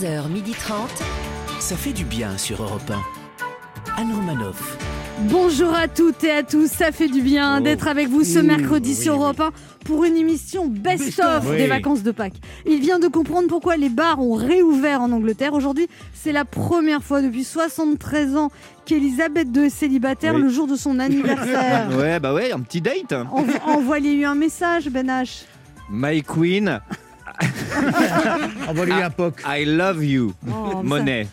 11h30. Ça fait du bien sur Europe 1. Anne Romanoff. Bonjour à toutes et à tous, ça fait du bien Oh. d'être avec vous ce Mmh, mercredi oui, sur. Europe 1 pour une émission best-of Oui. des vacances de Pâques. Il vient de comprendre pourquoi les bars ont réouvert en Angleterre. Aujourd'hui, c'est la première fois depuis 73 ans qu'Elisabeth II est célibataire Oui. le jour de son anniversaire. Ouais, bah ouais, un petit date. Envo- Envoyez-lui un message, Ben H. My queen, Envoie-lui un poc. I love you. Oh, Monet.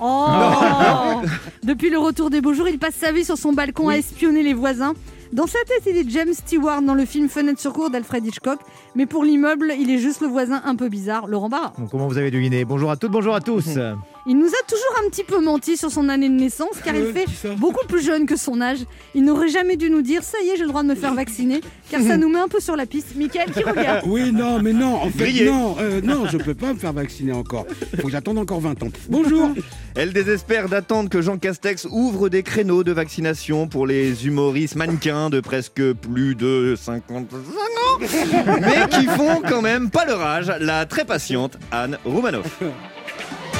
Oh Depuis le retour des beaux jours, il passe sa vie sur son balcon à espionner les voisins. Dans sa tête, il est James Stewart dans le film Fenêtre sur cour d'Alfred Hitchcock, mais pour l'immeuble, il est juste le voisin un peu bizarre, Laurent Barra. Bon, comment vous avez deviné? Bonjour à toutes, bonjour à tous. Il nous a toujours un petit peu menti sur son année de naissance, car il fait beaucoup plus jeune que son âge. Il n'aurait jamais dû nous dire ça y est, j'ai le droit de me faire vacciner, car ça nous met un peu sur la piste. Michael qui regarde. Oui, non, mais non, en fait, non, euh, non, je peux pas me faire vacciner encore. Faut que j'attende encore 20 ans. Bonjour. Elle désespère d'attendre que Jean Castex ouvre des créneaux de vaccination pour les humoristes mannequins de presque plus de 55 ans, mais qui font quand même pas leur âge, la très patiente Anne Roumanoff.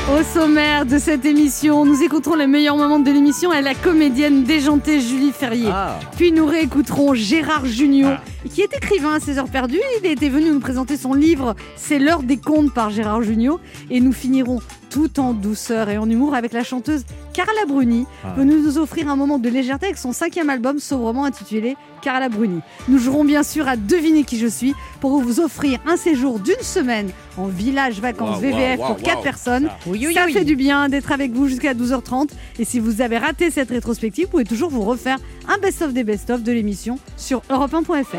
Au sommaire de cette émission, nous écouterons les meilleurs moments de l'émission et la comédienne déjantée Julie Ferrier. Ah, Puis nous réécouterons Gérard Junior, qui est écrivain à 16 heures perdues. Il était venu nous présenter son livre C'est l'heure des contes par Gérard Junior. Et nous finirons tout en douceur et en humour avec la chanteuse Carla Bruni, Ah. venue nous offrir un moment de légèreté avec son cinquième album sobrement intitulé Carla Bruni. Nous jouerons bien sûr à deviner qui je suis pour vous offrir un séjour d'une semaine en village vacances VVF pour waouh, 4 waouh. personnes. Ça fait du bien d'être avec vous jusqu'à 12h30. Et si vous avez raté cette rétrospective, vous pouvez toujours vous refaire un best-of des best-of de l'émission sur europe1.fr.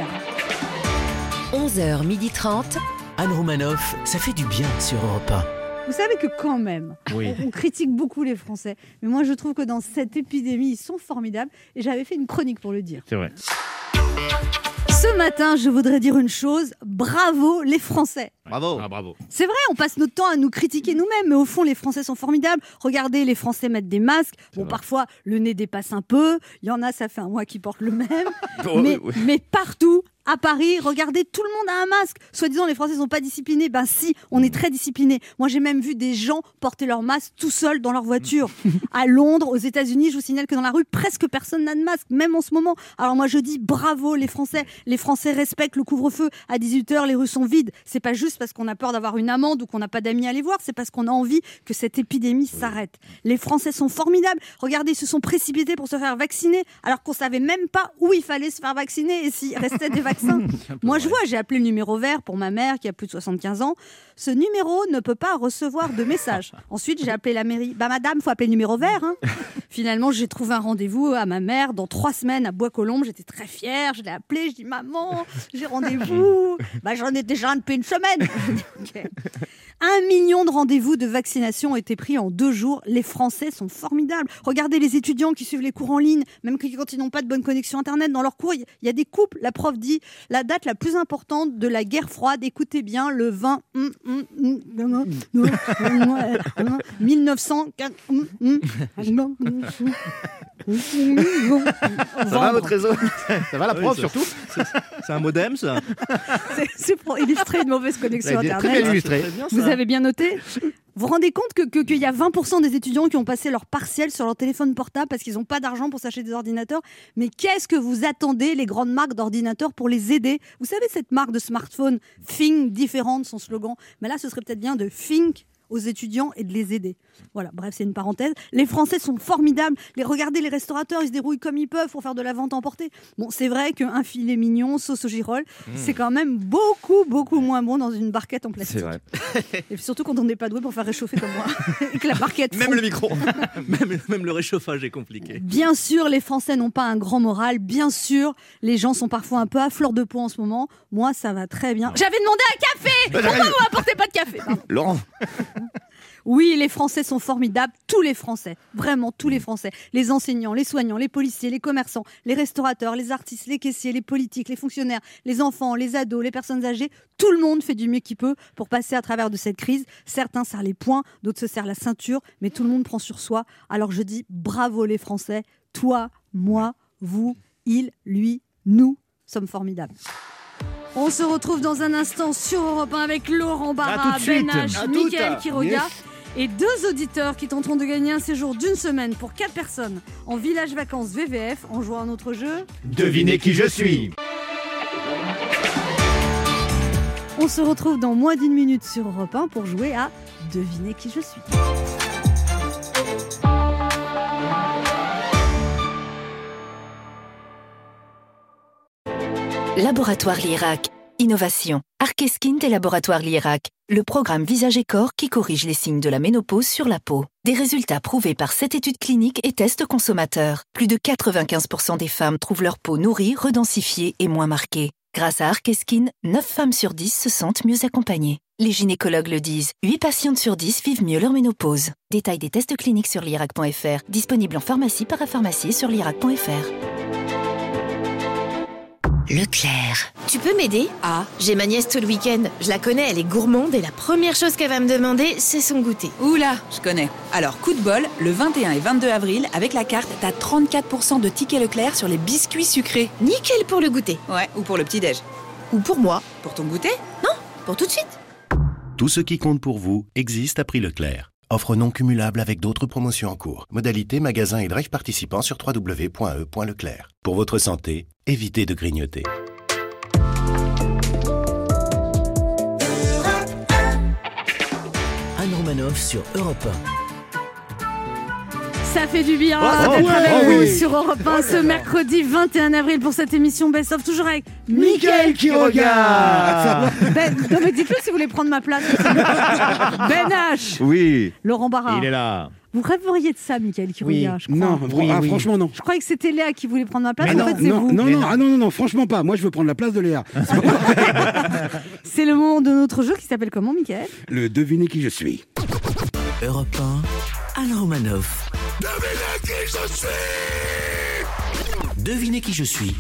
11h30. Anne Romanoff, ça fait du bien sur Europe Vous savez que quand même, Oui. on critique beaucoup les Français. Mais moi, je trouve que dans cette épidémie, ils sont formidables. Et j'avais fait une chronique pour le dire. C'est vrai. Ce matin, je voudrais dire une chose. Bravo les Français. Bravo. Ah, bravo. C'est vrai, on passe notre temps à nous critiquer nous-mêmes, mais au fond, les Français sont formidables. Regardez, les Français mettent des masques. Bon, vrai. parfois, le nez dépasse un peu. Il y en a, ça fait un mois qu'ils portent le même. Oh, mais, oui, oui. mais partout, à Paris, regardez, tout le monde a un masque. Soi-disant, les Français sont pas disciplinés. Ben si, on est très disciplinés. Moi, j'ai même vu des gens porter leur masque tout seuls dans leur voiture. à Londres, aux États-Unis, je vous signale que dans la rue, presque personne n'a de masque, même en ce moment. Alors moi, je dis bravo les Français. Les Français respectent le couvre-feu. À 18h, les rues sont vides. C'est pas juste parce qu'on a peur d'avoir une amende ou qu'on n'a pas d'amis à les voir. C'est parce qu'on a envie que cette épidémie s'arrête. Les Français sont formidables. Regardez, ils se sont précipités pour se faire vacciner alors qu'on savait même pas où il fallait se faire vacciner et s'il restait des vaccins. Moi, je vois, j'ai appelé le numéro vert pour ma mère qui a plus de 75 ans. Ce numéro ne peut pas recevoir de message. Ensuite, j'ai appelé la mairie. Bah, madame, faut appeler le numéro vert. hein. Finalement, j'ai trouvé un rendez-vous à ma mère dans trois semaines à Bois-Colombes. J'étais très fière. Je l'ai appelée. Je dis, maman, j'ai rendez-vous. Bah, j'en ai déjà un depuis une semaine. Ok. Un million de rendez-vous de vaccination ont été pris en deux jours. Les Français sont formidables. Regardez les étudiants qui suivent les cours en ligne, même quand ils n'ont pas de bonne connexion Internet. Dans leurs cours, il y a des couples. La prof dit la date la plus importante de la guerre froide, écoutez bien, le 20 hum, hum, hum, hum, hum, hum, hum, 1904. hum, hum, hum, Ça va votre réseau? Ça va la prof surtout? C'est un modem, ça C'est pour illustrer une mauvaise connexion Très bien illustré. Vous avez bien noté Vous vous rendez compte que- que- qu'il y a 20% des étudiants qui ont passé leur partiel sur leur téléphone portable parce qu'ils n'ont pas d'argent pour s'acheter des ordinateurs Mais qu'est-ce que vous attendez, les grandes marques d'ordinateurs, pour les aider? Vous savez, cette marque de smartphone, Think différente, son slogan. Mais là, ce serait peut-être bien de Think aux étudiants et de les aider. Voilà, bref, c'est une parenthèse. Les Français sont formidables. Les regardez, les restaurateurs, ils se débrouillent comme ils peuvent pour faire de la vente emportée. Bon, c'est vrai qu'un filet mignon, sauce au girolles, c'est quand même beaucoup, beaucoup moins bon dans une barquette en plastique. C'est vrai. Et puis surtout quand on n'est pas doué pour faire réchauffer comme moi. et que la barquette Même fond. le micro. même, même le réchauffage est compliqué. Bien sûr, les Français n'ont pas un grand moral. Bien sûr, les gens sont parfois un peu à fleur de peau en ce moment. Moi, ça va très bien. J'avais demandé un café Pourquoi vous m'apportez pas de café? Pardon. Laurent. Oui, les Français sont formidables, tous les Français, vraiment tous les Français. Les enseignants, les soignants, les policiers, les commerçants, les restaurateurs, les artistes, les caissiers, les politiques, les fonctionnaires, les enfants, les ados, les personnes âgées, tout le monde fait du mieux qu'il peut pour passer à travers de cette crise. Certains serrent les poings, d'autres se serrent la ceinture, mais tout le monde prend sur soi. Alors je dis bravo les Français, toi, moi, vous, il, lui, nous sommes formidables. On se retrouve dans un instant sur Europe 1 avec Laurent Barra. Ben H, Mickaël. Quiroga. Et deux auditeurs qui tenteront de gagner un séjour d'une semaine pour quatre personnes en village vacances VVF en jouant à notre jeu. Devinez qui je suis. On se retrouve dans moins d'une minute sur Europe 1 pour jouer à Devinez qui je suis. Laboratoire Lirac. Innovation. Arkeskin des laboratoires Lirac. Le programme Visage et Corps qui corrige les signes de la ménopause sur la peau. Des résultats prouvés par cette étude clinique et tests consommateurs. Plus de 95% des femmes trouvent leur peau nourrie, redensifiée et moins marquée. Grâce à Arkeskin, 9 femmes sur 10 se sentent mieux accompagnées. Les gynécologues le disent, 8 patientes sur 10 vivent mieux leur ménopause. Détail des tests cliniques sur lirac.fr, disponible en pharmacie, parapharmacie et sur lirac.fr. Leclerc. Tu peux m'aider? Ah, j'ai ma nièce tout le week-end. Je la connais, elle est gourmande et la première chose qu'elle va me demander, c'est son goûter. Oula, je connais. Alors, coup de bol, le 21 et 22 avril, avec la carte, t'as 34% de tickets Leclerc sur les biscuits sucrés. Nickel pour le goûter. Ouais, ou pour le petit-déj. Ou pour moi. Pour ton goûter? Non, pour tout de suite. Tout ce qui compte pour vous existe à prix Leclerc. Offre non cumulable avec d'autres promotions en cours. Modalité magasin et drive participants sur www.e.leclerc. Pour votre santé, évitez de grignoter. Anne Romanoff sur Europe Ça fait du bien Oh, d'être avec oh, vous oui. sur Europe 1 ce mercredi 21 avril pour cette émission Best of, toujours avec Mickaël qui regarde. Ben, non mais dites-le si vous voulez prendre ma place. Ben H, Oui. Laurent Barra. Il est là. Vous rêveriez de ça, Michael qui Oui. regarde, je crois. Non, Oui, ah, oui. franchement non. Je croyais que c'était Léa qui voulait prendre ma place. Ah en non, fait, c'est non, vous. non, non, non. ah non, non, non, franchement pas. Moi, je veux prendre la place de Léa. C'est le moment de notre jeu qui s'appelle comment, Michael Le devinez qui je suis. Europe 1, Anne Romanoff. Devinez qui je suis.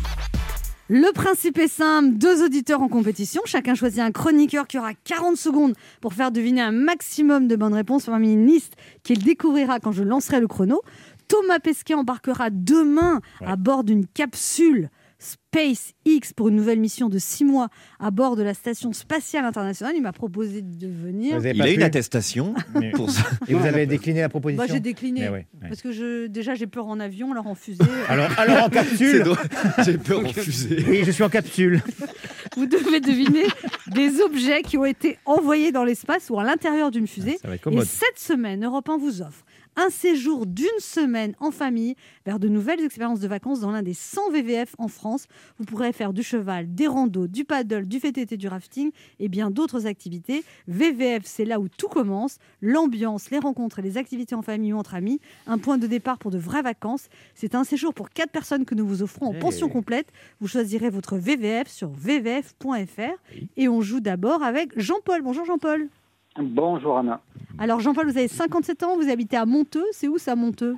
Le principe est simple, deux auditeurs en compétition, chacun choisit un chroniqueur qui aura 40 secondes pour faire deviner un maximum de bonnes réponses parmi une liste qu'il découvrira quand je lancerai le chrono. Thomas Pesquet embarquera demain à bord d'une capsule SpaceX pour une nouvelle mission de six mois à bord de la station spatiale internationale. Il m'a proposé de venir. Vous avez Il pas a une pu attestation Mais- pour ça. Et vous avez décliné la proposition Moi, j'ai décliné Mais ouais, ouais. parce que je, déjà j'ai peur en avion, alors en fusée. Alors, alors en capsule. J'ai peur en fusée. Oui, je suis en capsule. Vous devez deviner des objets qui ont été envoyés dans l'espace ou à l'intérieur d'une fusée. Ça va être Et commode. cette semaine, Europe 1 vous offre un séjour d'une semaine en famille vers de nouvelles expériences de vacances dans l'un des 100 VVF en France. Vous pourrez faire du cheval, des randos, du paddle, du VTT, du rafting et bien d'autres activités. VVF, c'est là où tout commence. L'ambiance, les rencontres et les activités en famille ou entre amis. Un point de départ pour de vraies vacances. C'est un séjour pour quatre personnes que nous vous offrons en Hey. pension complète. Vous choisirez votre VVF sur vvf.fr. Et on joue d'abord avec Jean-Paul. Bonjour Jean-Paul. Bonjour Anna. Alors Jean-Paul, vous avez 57 ans, vous habitez à Monteux. C'est où ça, Monteux?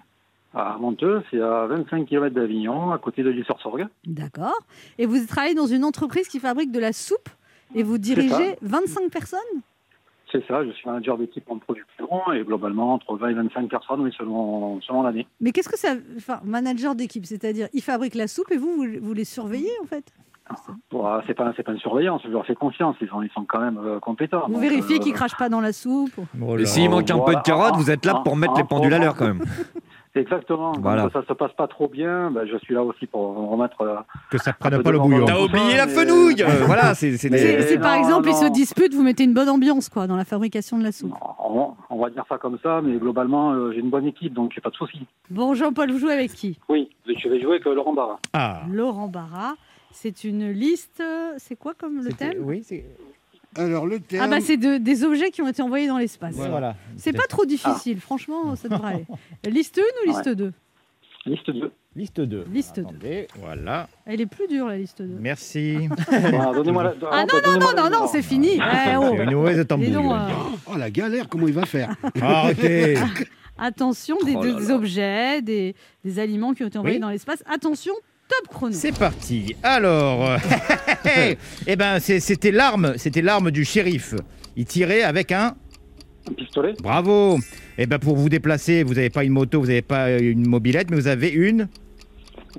À Monteux, c'est à 25 km d'Avignon, à côté de l'Île-sur-Sorgue. D'accord. Et vous travaillez dans une entreprise qui fabrique de la soupe et vous dirigez 25 personnes? C'est ça, je suis manager d'équipe en production et globalement entre 20 et 25 personnes, oui, selon, selon l'année. Mais qu'est-ce que ça... Enfin, manager d'équipe, c'est-à-dire, il fabrique la soupe et vous, vous, vous les surveillez en fait? C'est pas, c'est pas une surveillance, je leur fais confiance, ils sont, ils sont quand même euh, compétents. Vous Donc, vérifiez euh, qu'ils crachent pas dans la soupe Oh Et s'il manque un peu de carottes, vous êtes là pour mettre les pendules à l'heure quand même. Exactement. Voilà. Quand ça se passe pas trop bien, ben, je suis là aussi pour remettre. euh, Que ça un prenne peu pas le bouillon. T'as oublié la fenouille Euh, Voilà, c'est des... Par non, exemple, ils se disputent, vous mettez une bonne ambiance quoi dans la fabrication de la soupe. On, on va dire ça comme ça, mais globalement, euh, j'ai une bonne équipe, donc j'ai pas de souci. Bon, Jean-Paul, vous jouez avec qui? Oui, je vais jouer avec euh, Laurent Barra. Ah. Laurent Barra. C'est une liste. C'est quoi comme le thème Oui, c'est. Alors, le terme. Ah bah c'est de- des objets qui ont été envoyés dans l'espace. Voilà. C'est pas trop difficile, franchement, ça devrait aller. Liste 1 ou liste 2 Liste 2. Liste 2. Liste 2. Attendez, voilà. Elle est plus dure, la liste 2. Merci. Donnez-moi la- Ah non, non, non, non, non, c'est fini. Eh, oh. Une mauvaise là. euh, Oh, la galère, comment il va faire Arrêtez. attention, des, Oh là des là. objets, des, des aliments qui ont été envoyés Oui. dans l'espace. Attention, top chrono. C'est parti. Alors, eh ben, c'est- c'était l'arme, c'était l'arme du shérif. Il tirait avec un. Un pistolet Bravo. Eh ben, pour vous déplacer, vous n'avez pas une moto, vous n'avez pas une mobilette, mais vous avez une.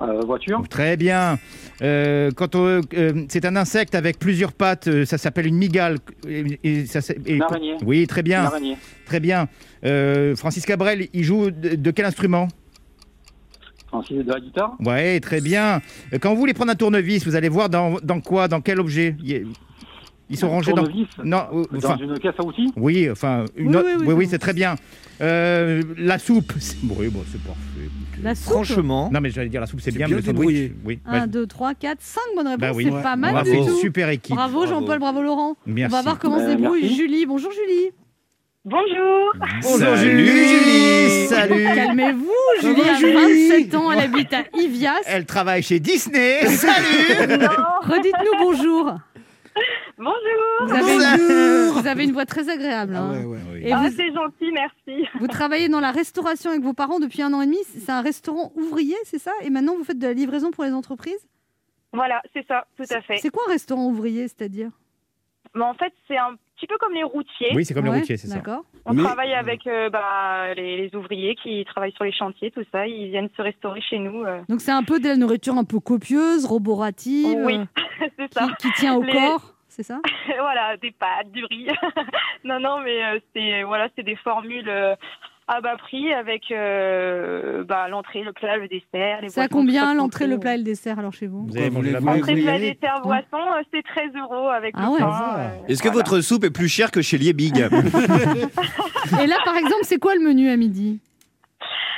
Euh, voiture. Très bien. Euh, quand on- euh, c'est un insecte avec plusieurs pattes, euh, ça s'appelle une migale. Et, et ça, c'est- et- Une araignée. Oui, très bien. Une araignée. Très bien. Euh, Francis Cabrel, il joue de, de quel instrument? Ensuite, de la guitare. Ouais, très bien. Quand vous voulez prendre un tournevis, vous allez voir dans, dans quoi, dans quel objet Il- Ils sont Un rangés dans. tournevis Non, euh, Dans enfin, une caisse à outils oui, enfin, une Oui, oui, oui, oui, oui, c'est très bien. Euh, la soupe. c'est- Oui, bon, c'est parfait. La soupe Franchement, Non, mais j'allais dire la soupe, c'est C'est bien, bien mais le oui. 1, 2, 3, 4, 5 bonnes réponses. Bah oui. C'est Ouais. pas mal Bravo, du tout. super équipe. Bravo Jean-Paul, bravo Laurent. Merci. On va voir comment se Euh, débrouille. Julie. Bonjour Julie. Bonjour. Bonjour Salut, Julie. Salut. Calmez-vous, Ça Julie a Julie 27 ans, elle habite à Ivias. Elle travaille chez Disney. Salut. Redites-nous bonjour. Bonjour. Vous avez, une, vous avez une voix très agréable. Ah hein. ouais, ouais. Oui. Et Ah, vous, c'est gentil, merci. vous travaillez dans la restauration avec vos parents depuis un an et demi. C'est un restaurant ouvrier, c'est ça? Et maintenant, vous faites de la livraison pour les entreprises? Voilà, c'est ça, tout à fait. C'est quoi un restaurant ouvrier, c'est-à-dire? Mais en fait, c'est un petit peu comme les routiers. Oui, c'est comme Ouais, les routiers, c'est ça. D'accord. On Mais- travaille avec euh, bah, les, les ouvriers qui travaillent sur les chantiers, tout ça. Ils viennent se restaurer chez nous. euh. Donc c'est un peu de la nourriture un peu copieuse, roborative, Oui, euh, c'est qui, ça. qui tient au Les- corps, c'est ça? Voilà, des pâtes, du riz. non, non, mais euh, c'est voilà, c'est des formules euh, à bas prix avec euh, bah, l'entrée, le plat, le dessert. Les C'est à combien l'entrée, le plat et le dessert alors chez vous Vous avez Vous mangé voulez- la vous base Entrée, voulez y plat, dessert, boisson, euh, c'est 13 euros avec Ah le ouais. pain. euh, est-ce que voilà. votre soupe est plus chère que chez Liebig Et là, par exemple, c'est quoi le menu à midi?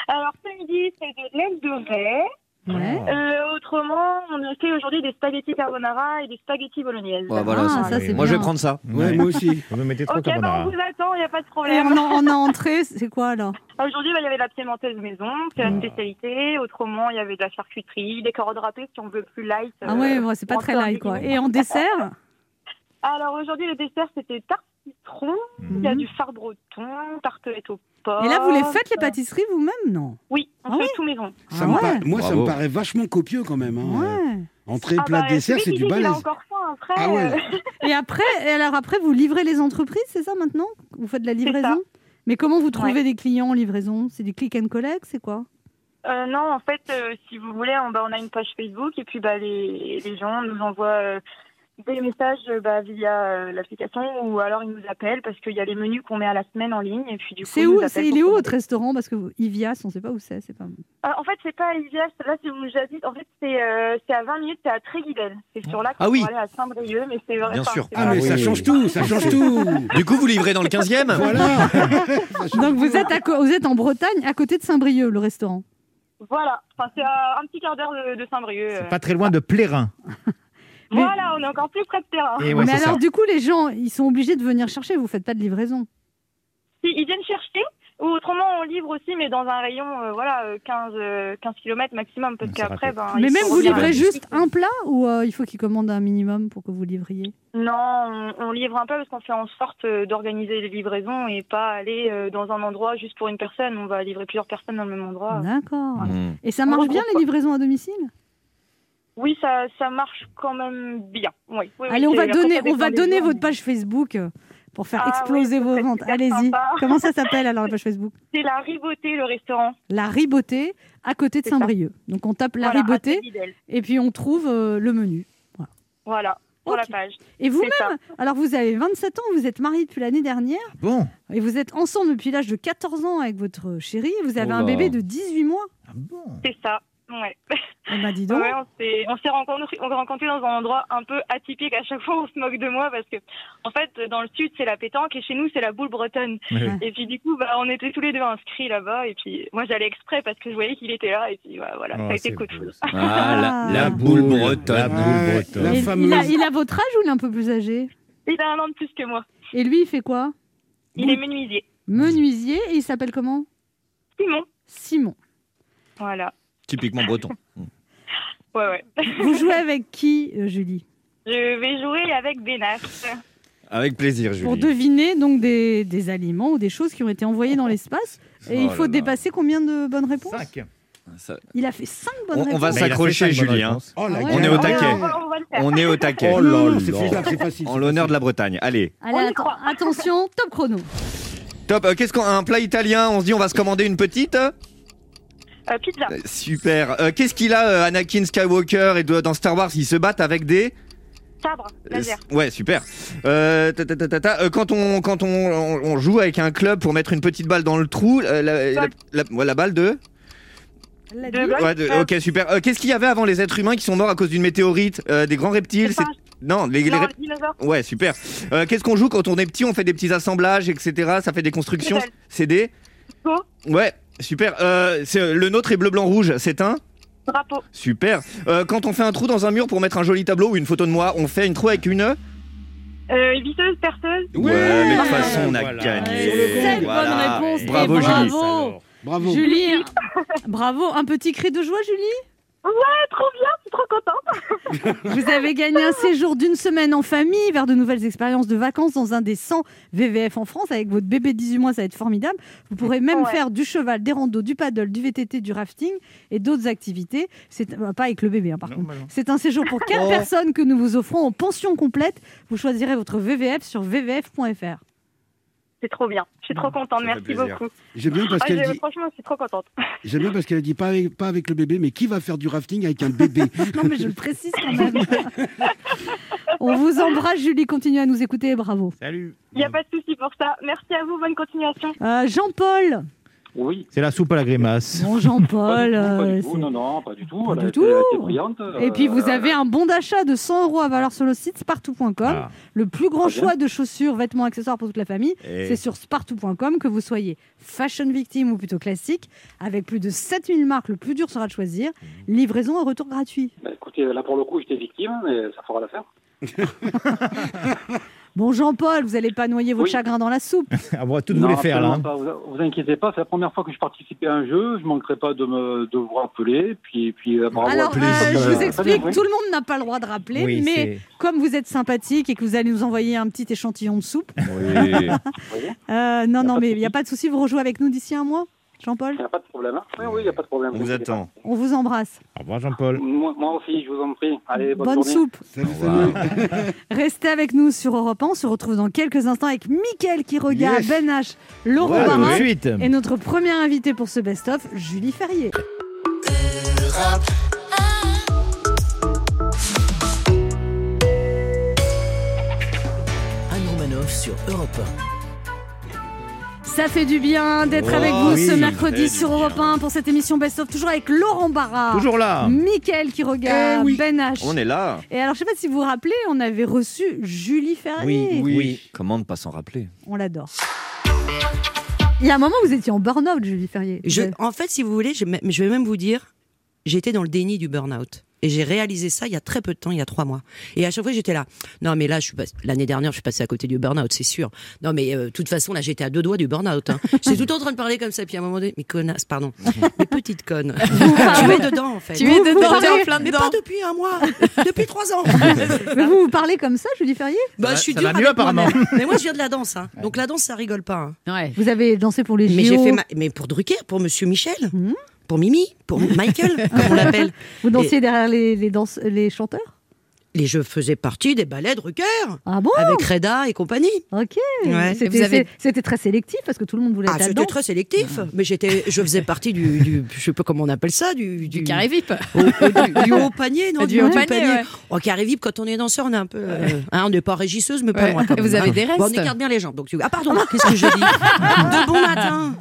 Alors, ce midi, c'est de l'aile de raie. Ouais. Euh, autrement, on a fait aujourd'hui des spaghettis carbonara et des spaghettis bolognaise. Ouais, voilà, Ah, ça. ça, c'est Moi, je vais prendre ça. Ouais, moi aussi. Vous me mettez trop Ok, bah, carbonara. on vous attend, il n'y a pas de Et problème. on a, on a entrée, c'est quoi alors? Aujourd'hui, bah, il y avait de la piémontaise maison, c'est la spécialité. Autrement, il y avait de la charcuterie, des carottes râpées si on veut plus light. Ah euh, ouais, ouais, c'est pas très light quoi. Et en dessert? Alors aujourd'hui, le dessert, c'était tarte citron, il y a du phare breton, tartelette aux pommes. Et là, vous les faites les pâtisseries vous-même, non? Oui, on Ah fait ouais tout maison. Ça Ah me ouais. par- Moi, ça Bravo. me paraît vachement copieux quand même. hein. Ouais. Entrée, Ah plat, bah, dessert, c'est du dit qu'il a balèze. encore faim après. Ah ouais. euh, Et après, et alors après, vous livrez les entreprises, c'est ça maintenant? Vous faites de la livraison? Mais comment vous trouvez des clients en livraison? C'est du click and collect, c'est quoi? Euh, non, en fait, euh, si vous voulez, on, bah, on a une page Facebook et puis bah, les, les gens nous envoient euh, des messages euh, bah, via euh, l'application ou alors ils nous appellent parce qu'il y a les menus qu'on met à la semaine en ligne et puis du coup. C'est où c'est- Il est où votre restaurant? Parce que vous- Ivias, on sait pas où c'est, c'est pas. Euh, En fait, c'est pas à Livias, là c'est où j'habite. En fait, c'est euh, c'est à 20 minutes, c'est à Tréguidel. C'est sur là Ah qu'on oui. aller à Saint-Brieuc, mais c'est vrai. Bien enfin, sûr. Ah, ça change tout, ça change tout. Du coup, vous livrez dans le 15e Voilà. Donc vous êtes, à vous êtes en Bretagne, à côté de Saint-Brieuc, le restaurant? Voilà, enfin, c'est à un petit quart d'heure de, de Saint-Brieuc. euh. C'est pas très loin de Plérin. Mais- Voilà, on est encore plus près de terrain. Et ouais, Mais c'est alors ça. du coup, les gens, ils sont obligés de venir chercher. Vous faites pas de livraison. Si, ils viennent chercher, ou autrement on livre aussi, mais dans un rayon, euh, voilà, euh, 15, euh, 15 km maximum, parce C'est qu'après, ben. Mais même vous livrez juste un plat ou euh, il faut qu'ils commandent un minimum pour que vous livriez? Non, on, on livre un peu parce qu'on fait en sorte euh, d'organiser les livraisons et pas aller euh, dans un endroit juste pour une personne. On va livrer plusieurs personnes dans le même endroit. D'accord. Mmh. Et ça marche bien les livraisons à domicile? Oui, ça, ça marche quand même bien. Oui, oui, oui, Allez, on va donner, on va donner votre page Facebook euh, pour faire Ah exploser oui, vos ventes. Allez-y. Comment ça s'appelle alors la page Facebook? C'est la Riboté, le restaurant. La Ribotée à côté de. Saint-Brieuc. Donc on tape la Voilà, Tréguidel. et puis on trouve euh, le menu. Voilà, pour Ok. la page. Et vous-même, alors vous avez 27 ans, vous êtes marié depuis l'année dernière Bon. et vous êtes ensemble depuis l'âge de 14 ans avec votre chérie. Vous avez Oh un bébé de 18 mois. Ah bon? C'est ça. Ouais. Eh ben dis donc. Ouais, on s'est on s'est rencontrés, dans un endroit un peu atypique. À chaque fois, on se moque de moi parce que, en fait, dans le sud, c'est la pétanque et chez nous, c'est la boule bretonne. Ouais. Et puis, du coup, bah, on était tous les deux inscrits là-bas. Et puis, moi, j'allais exprès parce que je voyais qu'il était là. Et puis, bah, voilà, Oh, ça a été coup de foudre. Ah, la, la Ah. boule La bretonne. boule bretonne. la Et il, fameuse. a, il a votre âge ou il est un peu plus âgé? Il a un an de plus que moi. Et lui, il fait quoi? Il est menuisier. Menuisier et il s'appelle comment? Simon. Simon. Voilà. Typiquement breton. Ouais, ouais. Vous jouez avec qui, euh, Julie? Je vais jouer avec Benas. Avec plaisir, Julie. Pour deviner donc des, des aliments ou des choses qui ont été envoyées dans l'espace. Et Oh il faut là là. dépasser combien de bonnes réponses? 5. Ça- Il a fait 5 bonnes On, on réponses. va s'accrocher, Julie. hein. Oh, la Ah ouais. On est au taquet. On va, on va le faire. On est au taquet. Oh là Non, c'est là. faisable, c'est facile. En l'honneur de la Bretagne. Allez, Allez, On y atten- croit. attention, top chrono. top. Euh, Qu'est-ce qu'on un plat italien On se dit on va se commander une petite? Euh, pizza. Super. Euh, Qu'est-ce qu'il a, euh, Anakin Skywalker et de- dans Star Wars? Ils se battent avec des. Sabre. Laser. Ouais, super. Euh, ta, ta, ta, ta, ta. Euh, quand on quand on, on- on joue avec un club pour mettre une petite balle dans le trou, euh, la, la, la- ouais, la balle de. La De vie. golf. Ouais, de- ok, super. Euh, Qu'est-ce qu'il y avait avant les êtres humains qui sont morts à cause d'une météorite? Euh, Des grands reptiles c'est-. Non, les, les Non, rep- le dinosaure. Ouais, super. Euh, Qu'est-ce qu'on joue quand on est petit? On fait des petits assemblages, etc. Ça fait des constructions. Puzzle. C'est des. Go. Ouais, super. Euh, c'est- le nôtre est bleu, blanc, rouge. C'est un. Drapeau. Super. Euh, quand on fait un trou dans un mur pour mettre un joli tableau ou une photo de moi, on fait une trou avec une. Euh, visseuse, perceuse. Ouais, mais de toute façon, on a Voilà. gagné. Sept Voilà. bonnes réponses. Bravo, Julie. bravo. Bravo. Julie, bravo. Un petit cri de joie, Julie? Ouais, trop bien, je suis trop contente. Vous avez gagné un séjour d'une semaine en famille vers de nouvelles expériences de vacances dans un des 100 VVF en France. Avec votre bébé de 18 mois, ça va être formidable. Vous pourrez même Ouais. faire du cheval, des randos, du paddle, du VTT, du rafting et d'autres activités. C'est euh, pas avec le bébé, hein, par contre. C'est un séjour pour 4 Oh. personnes que nous vous offrons en pension complète. Vous choisirez votre VVF sur vvf.fr. C'est trop bien. Je suis trop contente. Merci beaucoup. J'aime bien parce Ah, qu'elle je- dit, Franchement, je suis trop contente. j'aime bien parce qu'elle dit pas avec, pas avec le bébé, mais qui va faire du rafting avec un bébé Non, mais je le précise quand même. On vous embrasse, Julie. Continuez à nous écouter. Bravo. Salut. Il n'y a pas de souci pour ça. Merci à vous. Bonne continuation. Euh, Jean-Paul. Oui. C'est la soupe à la grimace. Bon, Jean-Paul. euh, c'est- Non, non, pas du tout. Pas Elle du elle brillante. Et puis vous Euh, avez un bon d'achat de 100 euros à valeur sur le site spartou.com. Ah. Le plus grand Très bien. choix de chaussures, vêtements, accessoires pour toute la famille, Et- c'est sur spartou.com que vous soyez fashion victime ou plutôt classique. Avec plus de 7000 marques, le plus dur sera de choisir. Livraison et retour gratuit. bah, écoutez, là pour le coup, j'étais victime, mais ça fera l'affaire. Bon Jean-Paul, vous n'allez pas noyer votre Oui. chagrin dans la soupe. On va tout vous les faire là. hein. pas. Vous, vous inquiétez pas, c'est la première fois que je participe à un jeu. Je manquerai pas de, me, de vous rappeler. Puis, puis euh, bravo. Alors, euh, je vous explique, tout le monde n'a pas le droit de rappeler, Oui, mais comme vous êtes sympathique et que vous allez nous envoyer un petit échantillon de soupe, Oui. euh, non, non, mais il n'y a pas de souci, vous rejouez avec nous d'ici un mois, Jean-Paul Il n'y a pas de problème. hein. Oui, oui, il n'y a pas de problème. On vous attend. On vous embrasse. Au revoir Jean-Paul. Moi, moi aussi, je vous en prie. Allez, bonne, Bonne soupe. Salut, salut. Restez avec nous sur Europe 1. On se retrouve dans quelques instants avec Mickaël qui regarde Yes. Ben H, Laurent Ouais, Barra et notre première invitée pour ce best-of, Julie Ferrier. Anne Romanoff sur Europe Ça fait du bien d'être Oh, avec vous oui, ce mercredi sur Europe 1 pour cette émission best-of, toujours avec Laurent Barra. Toujours là. Mickaël qui regarde Eh oui. Ben H. On est là. Et alors, je sais pas si vous vous rappelez, on avait reçu Julie Ferrier. Oui, oui. Comment ne pas s'en rappeler? On l'adore. Il y a un moment, vous étiez en burn-out, Julie Ferrier. Je- Vous en fait, si vous voulez, je, je vais même vous dire, j'étais dans le déni du burn-out. Et j'ai réalisé ça il y a très peu de temps, il y a trois mois. Et à chaque fois, j'étais là. Non, mais là, je suis pas... l'année dernière, je suis passée à côté du burn-out, c'est sûr. Non, mais euh, de toute façon, là, j'étais à deux doigts du burn-out. Hein. J'étais tout le temps en train de parler comme ça, puis à un moment donné, mais connasse, pardon, mais petite conne. tu es dedans, en fait. Tu es dedans, Vous- t'es en mais pas depuis un mois, depuis trois ans. Mais vous vous parlez comme ça, Julie Ferrier? Bah, je suis ça dure va mieux, apparemment. Mais moi, je viens de la danse, hein. donc la danse, ça rigole pas. hein. Vous avez dansé pour les JO. Mais j'ai fait, ma- mais pour Drucker, pour Monsieur Michel, Mhm. Pour Mimi, pour Michael, comme on l'appelle. Vous dansiez derrière les, les, danse- les chanteurs? Et je faisais partie des ballets Drucker, Ah bon? Avec Reda et compagnie. Ok. Ouais. C'était Et vous avez- c'est- c'était très sélectif parce que tout le monde voulait Ah, c'était très sélectif, mais j'étais, je faisais partie du, du, je sais pas comment on appelle ça, du, du, carré VIP. au- du, du haut panier, non Du haut panier, ouais. Au carré VIP, quand on est danseur, on est un peu, euh, hein, on n'est pas régisseuse, mais pas Ouais. loin. quand Et vous avez hein. des restes. Bon, on écarte bien les jambes. Donc, tu- ah pardon, qu'est-ce que j'ai dit De bon matin.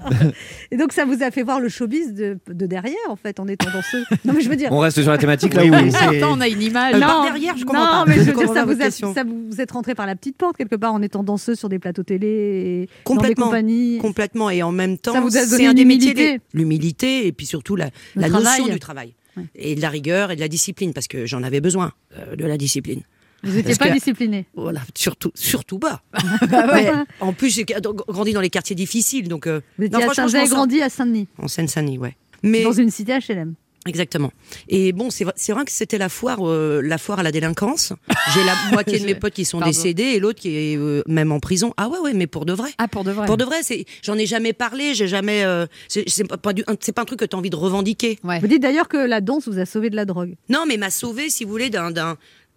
Et donc ça vous a fait voir le showbiz de, de derrière en fait en étant danseuse? Non mais je veux dire. On reste sur la thématique là Oui, ou oui, Pourtant, on a une image. Par derrière, je comprends non, pas. mais je veux dire, ça vous, a, ça vous êtes rentré par la petite porte quelque part en étant danseuse sur des plateaux télé et dans des Complètement. compagnies. Complètement. Et en même temps, Ça vous a donné c'est un des métiers. L'humilité et puis surtout la, la notion du travail. Et de la rigueur et de la discipline, parce que j'en avais besoin euh, de la discipline. Vous n'étiez pas que- discipliné. Voilà, surtout, surtout pas. Bah Mais en plus, j'ai grandi dans les quartiers difficiles, donc. euh, Vous étiez non, à Saint- grandi à Saint-Denis, En Seine-Saint-Denis, ouais. Mais dans une cité HLM. Exactement. Et bon, c'est vrai, c'est vrai que c'était la foire, euh, la foire à la délinquance. J'ai la moitié de mes potes qui sont Pardon. décédés et l'autre qui est euh, même en prison. Ah ouais, ouais, mais pour de vrai. Ah, pour de vrai. Pour de vrai, c'est, j'en ai jamais parlé, j'ai jamais, euh, c'est, pas, pas du- c'est pas un truc que tu as envie de revendiquer. Ouais. Vous dites d'ailleurs que la danse vous a sauvé de la drogue. Non, mais m'a sauvé, si vous voulez, d'un,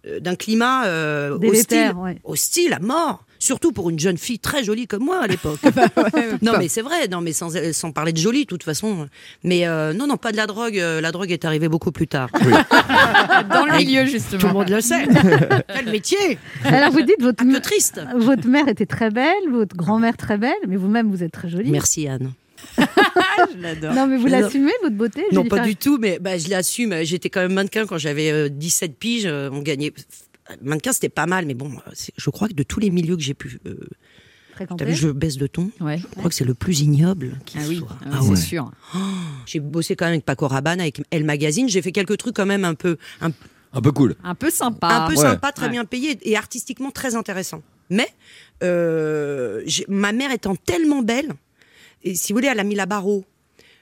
d'un, euh, d'un climat euh, hostile, ouais. hostile à mort. Surtout pour une jeune fille très jolie comme moi à l'époque. non mais c'est vrai, non mais sans, sans parler de jolie de toute façon. Mais euh, non non pas de la drogue. euh, la drogue est arrivée beaucoup plus tard. Dans le milieu, justement. Tout le monde le sait. Quel métier Alors vous dites votre, triste. votre mère était très belle, votre grand-mère très belle, mais vous-même vous êtes très jolie. Merci Anne. Je l'adore. Non mais vous l'assumez votre beauté Non, pas du tout, mais bah, je l'assume. J'étais quand même mannequin quand j'avais euh, 17 piges. euh, on gagnait. Mannequin, c'était pas mal, mais bon, euh, je crois que de tous les milieux que j'ai pu. euh. T'as vu, je baisse de ton. Ouais. Je crois que c'est le plus ignoble qui Ah oui, soit. ah oui, Ah c'est sûr. J'ai bossé quand même avec Paco Rabanne, avec Elle Magazine. J'ai fait quelques trucs quand même un peu, un, Un peu cool. Un peu sympa. un peu Ouais. sympa, très Ouais. bien payé et artistiquement très intéressant. Mais euh, ma mère étant tellement belle, et si vous voulez, elle a mis la barre haut.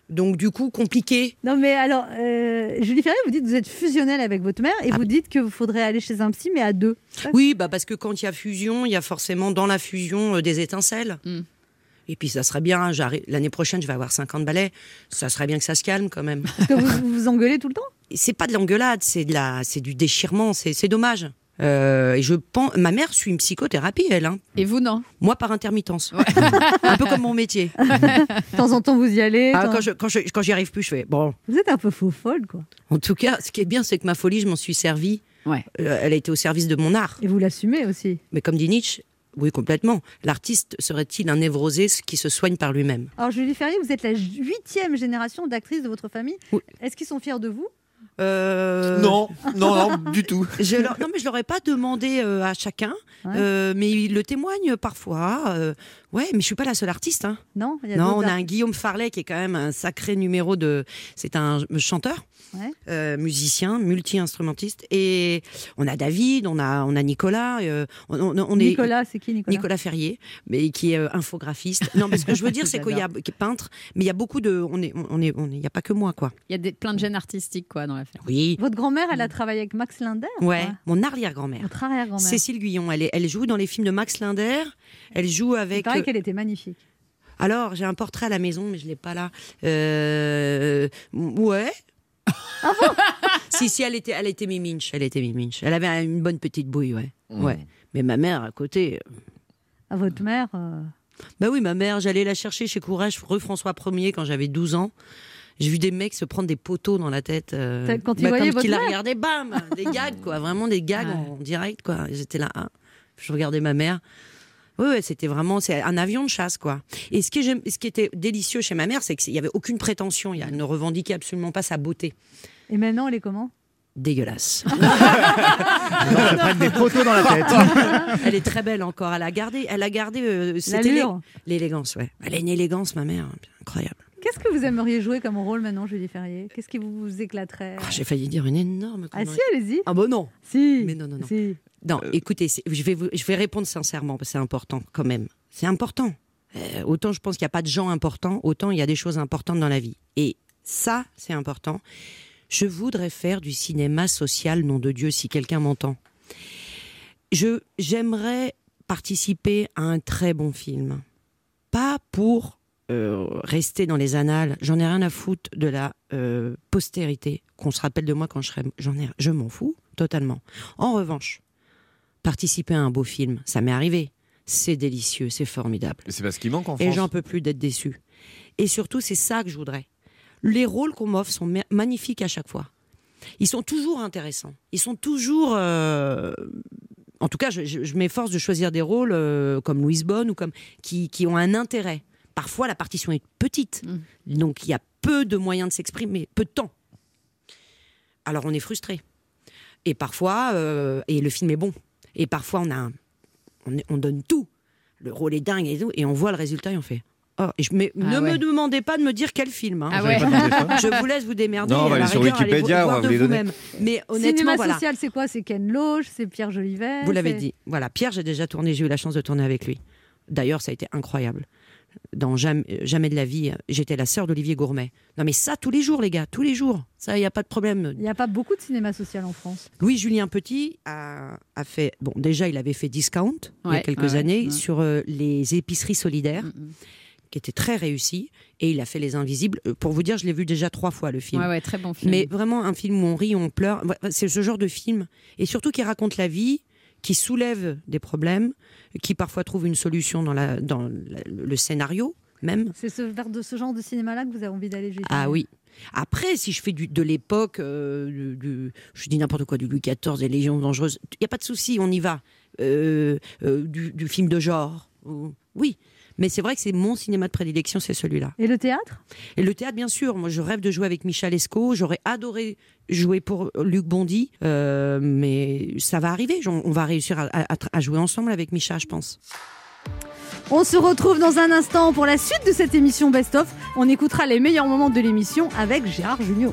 Donc du coup, compliqué. Non mais alors, euh, Julie Ferry, vous dites que vous êtes fusionnelle avec votre mère Ah. et vous dites qu'il faudrait aller chez un psy mais à deux. Oui, bah parce que quand il y a fusion, il y a forcément dans la fusion euh, des étincelles. Mm. Et puis ça serait bien, j'arrive- l'année prochaine je vais avoir 50 ballets, ça serait bien que ça se calme quand même. Parce que vous vous, vous engueulez tout le temps? C'est pas de l'engueulade, c'est de la, c'est du déchirement, c'est c'est dommage. Euh, et je pense, ma mère suit une psychothérapie, elle. Hein. Et vous, non? Moi, par intermittence. un peu comme mon métier. De temps en temps vous y allez. Ah, quand je, quand je- quand j'y arrive plus, je fais bon. Vous êtes un peu faux folle quoi. En tout cas, ce qui est bien, c'est que ma folie, je m'en suis servi. Ouais. Euh, elle a été au service de mon art. Et vous l'assumez aussi. Mais comme dit Nietzsche, oui, complètement. L'artiste serait-il un névrosé qui se soigne par lui-même? Alors Julie Ferry, vous êtes la huitième génération d'actrices de votre famille. Oui. Est-ce qu'ils sont fiers de vous? Euh, Non, non, non, du tout. Je leur- non, mais je leur ai pas demandé euh, à chacun, Ouais. euh, mais ils le témoignent parfois. euh, ouais, mais je suis pas la seule artiste. Hein. Non, il y a Non, on a un. Guillaume Farley qui est quand même un sacré numéro de. C'est un chanteur, Ouais. euh, musicien, multi-instrumentiste, et on a David, on a on a Nicolas, euh, on, on- on est Nicolas, c'est qui Nicolas? Nicolas Ferrier, mais qui est euh, infographiste. Non, mais ce que je veux dire, c'est qu'il y a qui est peintre, mais il y a beaucoup de. On est on est on est- il y a pas que moi quoi. Il y a des, plein de gènes artistiques quoi, dans l'affaire. Oui. Votre grand-mère, elle a travaillé avec Max Linder Ouais, mon arrière-grand-mère. Votre arrière-grand-mère. Cécile Guyon, elle, est- elle joue dans les films de Max Linder. Elle joue Il avec. paraît qu'elle était magnifique. Alors, j'ai un portrait à la maison, mais je l'ai pas là. Euh, Ouais. si, si, elle était, elle était miminche. Elle était miminche. Elle avait une bonne petite bouille, ouais. Mmh. Ouais. Mais ma mère à côté. euh, À votre mère euh, Bah oui, ma mère, j'allais la chercher chez Courage, rue François 1er, quand j'avais 12 ans. J'ai vu des mecs se prendre des poteaux dans la tête. euh, quand ils bah, ils votre la bam Des gags, quoi. Vraiment des gags en direct, quoi. J'étais là, ah. je regardais ma mère. Oui, ouais, c'était vraiment c'est un avion de chasse, quoi. Et ce qui, j'aime- ce qui était délicieux chez ma mère, c'est qu'il n'y avait aucune prétention. Elle ne revendiquait absolument pas sa beauté. Et maintenant, elle est comment? Dégueulasse. se prennent des poteaux dans la tête. elle est très belle encore. Elle a gardé, elle a gardé euh, l'élégance, ouais. Elle a une élégance, ma mère, incroyable. Qu'est-ce que vous aimeriez jouer comme rôle maintenant, Julie Ferrier? Qu'est-ce qui vous éclaterait? Ah, J'ai failli dire une énorme Ah si, allez-y. Ah bon non. Si. Mais non, non, non. Si. Non, écoutez, c'est- je vais, vous- je vais répondre sincèrement, parce que c'est important quand même. C'est important. Euh, autant je pense qu'il n'y a pas de gens importants, autant il y a des choses importantes dans la vie. Et ça, c'est important. Je voudrais faire du cinéma social, nom de Dieu, si quelqu'un m'entend. Je J'aimerais participer à un très bon film. Pas pour euh, rester dans les annales. J'en ai rien à foutre de la euh, postérité, qu'on se rappelle de moi quand je serai. J'en ai, je m'en fous totalement. En revanche, participer à un beau film, ça m'est arrivé. C'est délicieux, c'est formidable. C'est parce qu'il manque en Et France. j'en peux plus d'être déçu. Et surtout, c'est ça que je voudrais. Les rôles qu'on m'offre sont ma- magnifiques à chaque fois. Ils sont toujours intéressants. Ils sont toujours. euh, En tout cas, je, je- je m'efforce de choisir des rôles euh, comme Louise Bonne ou comme qui, qui ont un intérêt. Parfois, la partition est petite, donc il y a peu de moyens de s'exprimer, peu de temps. Alors, on est frustré. Et parfois, euh, et le film est bon. Et parfois, on a, un- on, donne tout. Le rôle est dingue et tout, et on voit le résultat et on fait. Oh, et je, mais Ah ne ouais. me demandez pas de me dire quel film. hein. Ah ouais. Je vous laisse vous démerder. Non, on va aller sur rigueur, Wikipédia, on va vous de les donner. vous-même. Mais honnêtement, Cinéma voilà. social, c'est quoi? C'est Ken Loach, c'est Pierre Jolivet Vous l'avez dit. Voilà, Pierre, j'ai déjà tourné, j'ai eu la chance de tourner avec lui. D'ailleurs, ça a été incroyable. Dans Jamais, Jamais de la vie, j'étais la sœur d'Olivier Gourmet. Non, mais ça, tous les jours, les gars, tous les jours. Ça, il n'y a pas de problème. Il n'y a pas beaucoup de cinéma social en France. Louis-Julien Petit a, a fait. Bon, déjà, il avait fait Discount il y a quelques ouais, années ouais. sur euh, les épiceries solidaires, qui était très réussi, et il a fait Les Invisibles. Euh, Pour vous dire, je l'ai vu déjà trois fois le film. Ouais, ouais, très bon film. Mais vraiment un film où on rit, où on pleure. C'est ce genre de film. Et surtout qui raconte la vie, qui soulève des problèmes, qui parfois trouve une solution dans, la, dans la- le scénario même. C'est ce, vers de ce genre de cinéma-là que vous avez envie d'aller Ah oui. Après, si je fais du, de l'époque, euh, du- je dis n'importe quoi, du Louis XIV, des Légions dangereuses, il n'y a pas de souci, on y va. Euh, euh, du, du film de genre, ou- oui. Mais c'est vrai que c'est mon cinéma de prédilection, c'est celui-là. Et le théâtre? Et le théâtre, bien sûr. Moi, je rêve de jouer avec Michel Esco. J'aurais adoré jouer pour Luc Bondy. Euh, mais ça va arriver. On va réussir à, à- à jouer ensemble avec Micha, je pense. On se retrouve dans un instant pour la suite de cette émission Best of. On écoutera les meilleurs moments de l'émission avec Gérard Junior.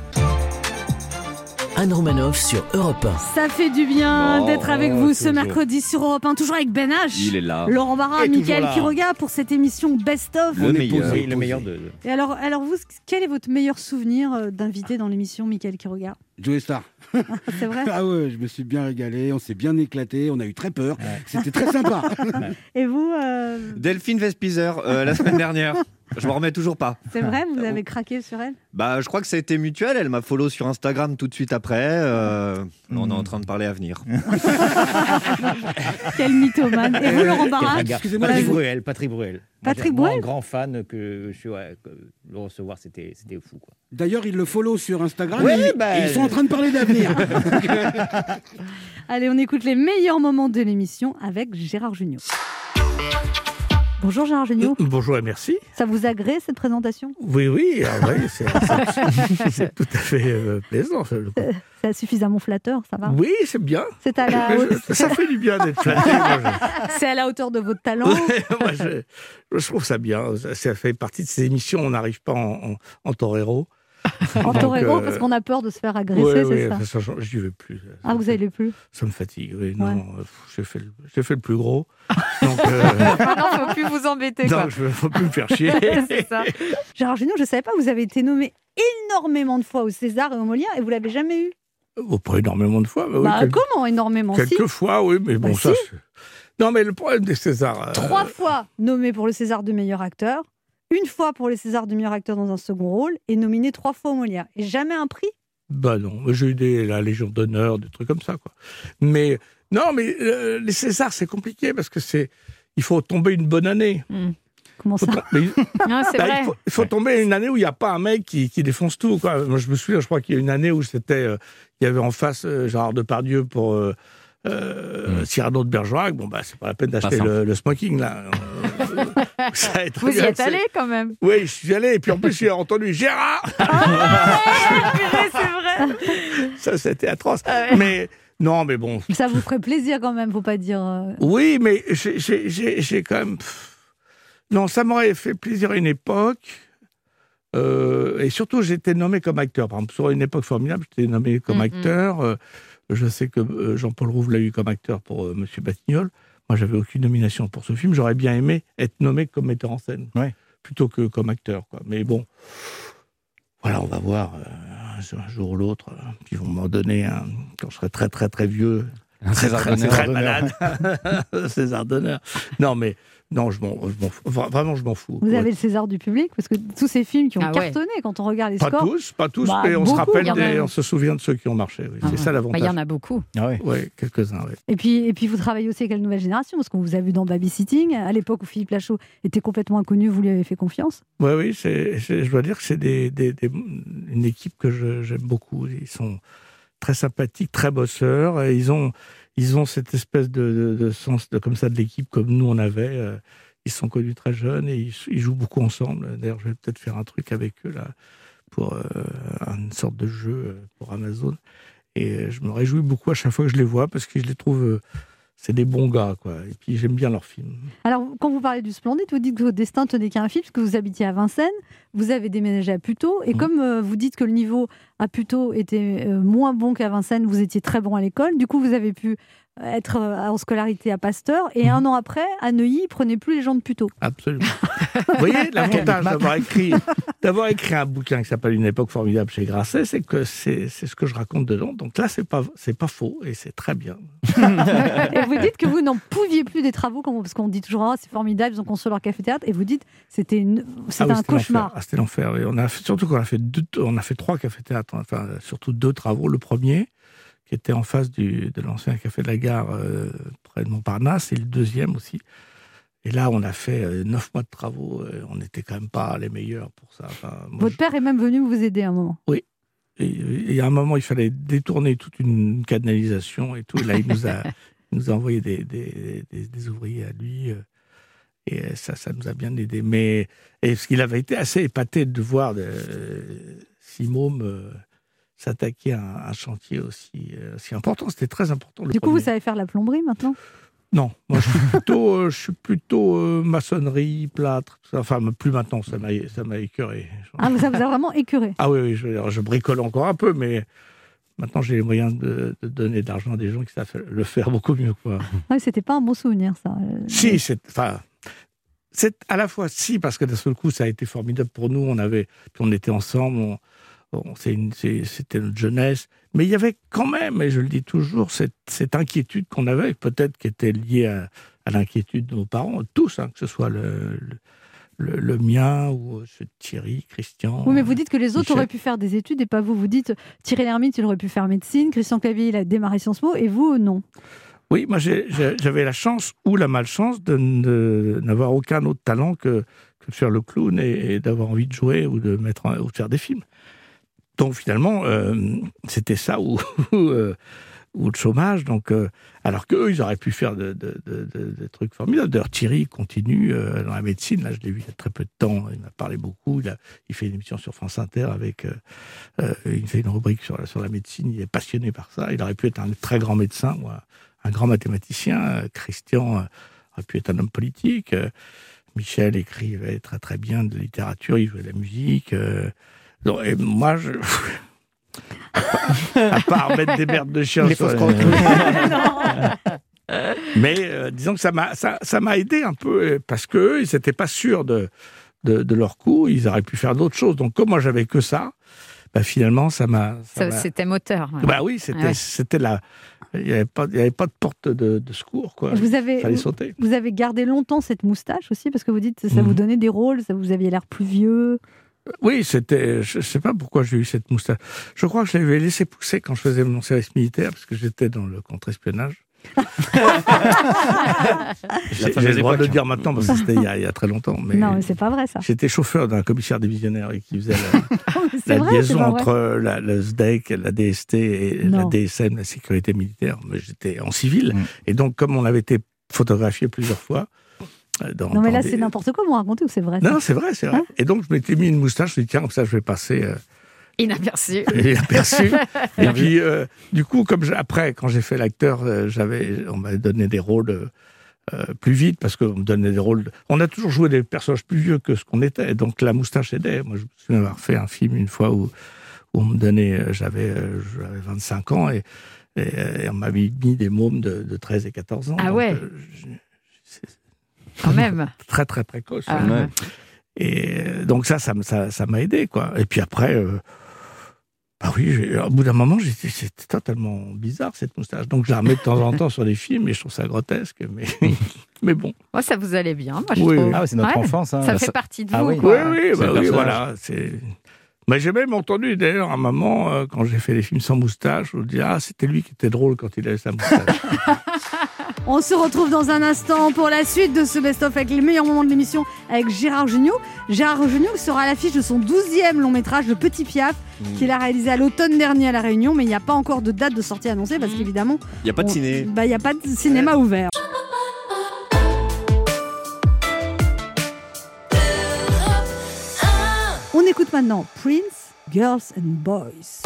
Anne Romanoff sur Europe 1. Ça fait du bien Oh, d'être avec vous ce mercredi sur Europe 1, toujours avec Ben H. Il est là. Laurent Barra, là. Quiroga pour cette émission Best of. Le meilleur, le meilleur de. Et alors, alors vous, quel est votre meilleur souvenir euh, d'invité dans l'émission, Mickaël Quiroga? Joey Star. C'est vrai? Ah ouais, je me suis bien régalé, on s'est bien éclaté, on a eu très peur. C'était très sympa. Et vous, euh, Delphine Vespizer, euh, la semaine dernière. Je m'en remets toujours pas. c'est vrai, vous avez craqué sur elle? Bah, je crois que ça a été mutuel. Elle m'a follow sur Instagram tout de suite après. Euh, On est en train de parler avenir. Quel mythomane. Et vous, Laurent Barra Excusez-moi, Patrick Bruel, Patrick Bruel. Patrick Moi, Bruel? grand fan que je suis, ouais, que le recevoir, c'était c'était fou. Quoi. D'ailleurs, il le follow sur Instagram Oui, et, bah, et ils sont en train de parler d'avenir. Allez, on écoute les meilleurs moments de l'émission avec Gérard Junior. Bonjour Gérard Junior. Bonjour et merci. Ça vous agrée cette présentation? Oui, oui, ah c'est tout à fait euh, plaisant. Euh, C'est suffisamment flatteur, ça va? Oui, c'est bien. C'est à la Je- Ça fait du bien d'être flatté. C'est à la hauteur de votre talent. moi, je- je trouve ça bien. Ça, ça fait partie de ces émissions, on n'arrive pas en, en, en torero. En torero, euh, parce qu'on a peur de se faire agresser, ouais, c'est ouais, ça ça, j'y vais plus. Ah, vous allez plus Ça me fatigue, oui. Non, euh, j'ai fait, fait le plus gros. Donc, euh, Maintenant, faut plus vous embêter. quoi. donc je ne faut plus me faire chier. C'est ça. Gérard je ne savais pas, vous avez été nommé énormément de fois au César et au Molière et vous l'avez jamais eu. Oh, pas énormément de fois. mais oui, bah, quelques- comment énormément Si. Quelques fois, oui, mais bon, Bah, ça. si. Non, mais le problème des Césars. euh, Trois fois nommé pour le César de meilleur acteur, une fois pour le César de meilleur acteur dans un second rôle et nominé trois fois au Molière. Et jamais un prix? Bah non, j'ai eu des, la Légion d'honneur, des trucs comme ça, quoi. Mais non, mais euh, les Césars, c'est compliqué parce que c'est. Il faut tomber une bonne année. Comment ça? Non, bah, vrai. il faut, il faut tomber une année où il n'y a pas un mec qui, qui défonce tout. Quoi. Moi, je me souviens, je crois qu'il y a une année où c'était, euh, il y avait en face euh, Gérard Depardieu pour euh, euh, Cyrano de Bergerac. Bon, bah, c'est pas la peine d'acheter le, le smoking, là. Euh, Vous y êtes allé quand même. Oui, je suis allé. Et puis en plus, j'ai entendu Gérard. c'est vrai. ça, c'était atroce. Ah ouais. Mais non, mais bon. Ça vous ferait plaisir quand même, faut pas dire. euh, Oui, mais j'ai- quand même. pff, Non, ça m'aurait fait plaisir à une époque. Euh, et surtout, j'étais nommé comme acteur. Par exemple, sur une époque formidable, j'étais nommé comme Mhm. acteur. Euh, je sais que euh, Jean-Paul Rouve l'a eu comme acteur pour euh, Monsieur Batignolles. Moi, j'avais aucune nomination pour ce film. J'aurais bien aimé être nommé comme metteur en scène, plutôt que comme acteur. Quoi. Mais bon, voilà, on va voir euh, un jour- ou l'autre. Ils vont m'en donner un, quand je serai très, très, très vieux. Un très, César très malade. César d'honneur. Non, mais non, je m'en Vraiment, je m'en fous. Vous Ouais. avez le César du public parce que tous ces films qui ont Ah ouais. cartonné quand on regarde les Pas scores. tous, pas tous, Bah, mais on se rappelle, a- des- on se souvient de ceux qui ont marché. oui. Ah C'est ouais. ça l'avantage. Bah, Il y en a beaucoup. Ah ouais. Oui, quelques-uns. Et puis, et puis vous travaillez aussi avec la nouvelle génération parce qu'on vous a vu dans Babysitting à l'époque où Philippe Lachaud était complètement inconnu, vous lui avez fait confiance? Oui, oui, c'est- je dois dire que c'est des, des- des- une équipe que j'aime beaucoup. Ils sont très sympathiques, très bosseurs. Et ils ont, ils ont cette espèce de, sens de, comme ça de l'équipe comme nous on avait. euh, Ils sont connus très jeunes et ils, ils jouent beaucoup ensemble. D'ailleurs, je vais peut-être faire un truc avec eux là pour euh, une sorte de jeu euh, pour Amazon. Et je me réjouis beaucoup à chaque fois que je les vois parce que je les trouve, c'est des bons gars, quoi. Et puis j'aime bien leurs films. Alors, quand vous parlez du Splendide, vous dites que votre destin tenait qu'à un film, parce que vous habitiez à Vincennes, vous avez déménagé à Puteaux, Mmh. et comme euh, vous dites que le niveau à Puteaux était euh, moins bon qu'à Vincennes, vous étiez très bon à l'école, du coup, vous avez pu être euh, en scolarité à Pasteur et un an après, à Neuilly, il prenait plus les gens de Puteaux. Absolument. Vous voyez, l'avantage d'avoir écrit, d'avoir écrit un bouquin qui s'appelle Une époque formidable chez Grasset, c'est que c'est c'est ce que je raconte dedans. Donc là, c'est pas, c'est pas faux et c'est très bien. et vous dites que vous n'en pouviez plus des travaux, parce qu'on dit toujours Ah, c'est formidable, ils ont construit leur café-théâtre, et vous dites c'était une- c'était Ah oui, un c'était l'enfer. cauchemar. C'était l'enfer. Et on a fait- surtout qu'on a fait deux, on a fait trois cafés-théâtres, enfin surtout deux travaux. Le premier, qui était en face du, de l'ancien café de la gare euh, près de Montparnasse, et le deuxième aussi. Et là, on a fait euh, neuf mois de travaux. et on n'était quand même pas les meilleurs pour ça. Enfin, moi, Votre père est même venu vous aider à un moment. oui. Et, et à un moment, il fallait détourner toute une canalisation et tout. Là, il nous a, il nous a envoyé des, des, des- des ouvriers à lui. Euh, Et ça, ça nous a bien aidé. Mais et parce qu'il avait été assez épaté de voir de, mômes euh, s'attaquer à un, un chantier aussi, euh, aussi important. C'était très important. le Du coup, vous savez faire la plomberie maintenant? Non, moi je suis plutôt, euh, je suis plutôt euh, maçonnerie, plâtre. Enfin, plus maintenant, ça m'a, ça m'a écœuré. ah, Ça vous a vraiment écœuré? Ah oui, oui je, bricole encore un peu, mais maintenant j'ai les moyens de, de donner de l'argent à des gens qui savent le faire beaucoup mieux. Quoi. C'était pas un bon souvenir, ça. Euh, si, c'est, enfin, c'est à la fois si, parce que d'un seul coup ça a été formidable pour nous, on, avait, on était ensemble, on- c'était notre jeunesse, mais il y avait quand même, et je le dis toujours, cette, cette inquiétude qu'on avait, peut-être qui était liée à, à l'inquiétude de nos parents, tous, hein, que ce soit le, le, le- le mien ou euh, de Thierry, Christian. Oui, mais vous dites que les autres Michel. auraient pu faire des études et pas vous. Vous dites Thierry Lhermitte, il aurait pu faire médecine, Christian Clavier, il a démarré Sciences Po, et vous, non. Oui, moi j'avais la chance ou la malchance de n'avoir aucun autre talent que, que faire le clown et, d'avoir envie de jouer ou de, mettre, ou de faire des films. Donc finalement, euh, c'était ça euh, ou le chômage. Donc, euh, alors qu'eux, ils auraient pu faire de- de- des trucs formidables. D'ailleurs, Thierry continue dans la médecine. Là, je l'ai vu il y a très peu de temps. Il m'a parlé beaucoup. Il, a, fait une émission sur France Inter avec. il fait une rubrique sur la, sur la médecine. Il est passionné par ça. Il aurait pu être un très grand médecin ou un, grand mathématicien. Christian euh, aurait pu être un homme politique. Euh, Michel écrivait très très bien de littérature. Il jouait de la musique. euh, donc, et moi, je. à part mettre des merdes de chiens Les sur mais euh, disons que ça m'a ça, ça m'a aidé un peu parce que ils n'étaient pas sûrs de, de, de leur coup, ils auraient pu faire d'autres choses. Donc comme moi j'avais que ça, bah, finalement ça m'a. C'était moteur. ouais. Bah oui, c'était Ouais. c'était la. Il n'y avait pas il y avait pas de porte de, de secours quoi. Vous avez, Fallait vous, sauter. vous avez gardé longtemps cette moustache aussi, parce que vous dites que ça vous Mhm. donnait des rôles, ça vous aviez l'air plus vieux. Oui, c'était. Je sais pas pourquoi j'ai eu cette moustache. Je crois que je l'avais laissé pousser quand je faisais mon service militaire parce que j'étais dans le contre-espionnage. J'ai le droit de le dire maintenant parce que c'était il, y a- il y a très longtemps. Mais Non, mais c'est pas vrai ça. J'étais chauffeur d'un commissaire divisionnaire et qui faisait la, vrai, liaison entre la, le SDEC, la DST et la. DSM, la sécurité militaire. Mais j'étais en civil. Mm. Et donc, comme on avait été photographié plusieurs fois. euh, Dans, Non, mais là, des- c'est n'importe quoi, vous racontez ou c'est vrai Non, c'est vrai, c'est vrai. Hein et donc, je m'étais mis une moustache. Je me suis dit, tiens, comme ça, je vais passer. euh, Inaperçu. inaperçu. et puis, euh, du coup, comme après, quand j'ai fait l'acteur, euh, j'avais, on m'avait donné des rôles euh, plus vite parce qu'on me donnait des rôles. de- On a toujours joué des personnages plus vieux que ce qu'on était, donc la moustache aidait. Moi, je me souviens avoir fait un film une fois où, où on me donnait, j'avais, euh, j'avais 25 ans et, et, et on m'avait mis des mômes de, de 13 et 14 ans. Ah Donc, ouais. euh, je- Quand même. très très précoce. Ah, ouais. Et donc ça, ça m- ça ça m'a aidé quoi. Et puis après, bah oui, au bout d'un moment, j'étais c'était totalement bizarre cette moustache. Donc je la remets de temps en temps sur des films et je trouve ça grotesque, mais mais bon. Moi, ça vous allait bien, moi, je Oui, trouve. Ah c'est notre enfance, hein. Ça fait Ça- partie de Ah vous, oui. quoi. Oui, oui, bah oui, voilà. C'est. Mais j'ai même entendu d'ailleurs un moment euh, quand j'ai fait les films sans moustache, on dit ah c'était lui qui était drôle quand il avait sa moustache. On se retrouve dans un instant pour la suite de ce best-of avec les meilleurs moments de l'émission avec Gérard Jugnot. Gérard Jugnot sera à l'affiche de son 12e long métrage, Le Petit Piaf, qu'il a réalisé à l'automne dernier à La Réunion, mais il n'y a pas encore de date de sortie annoncée parce qu'évidemment. Il y a pas de ciné. bah, Il n'y a pas de cinéma ouvert. On écoute maintenant Prince, Girls and Boys.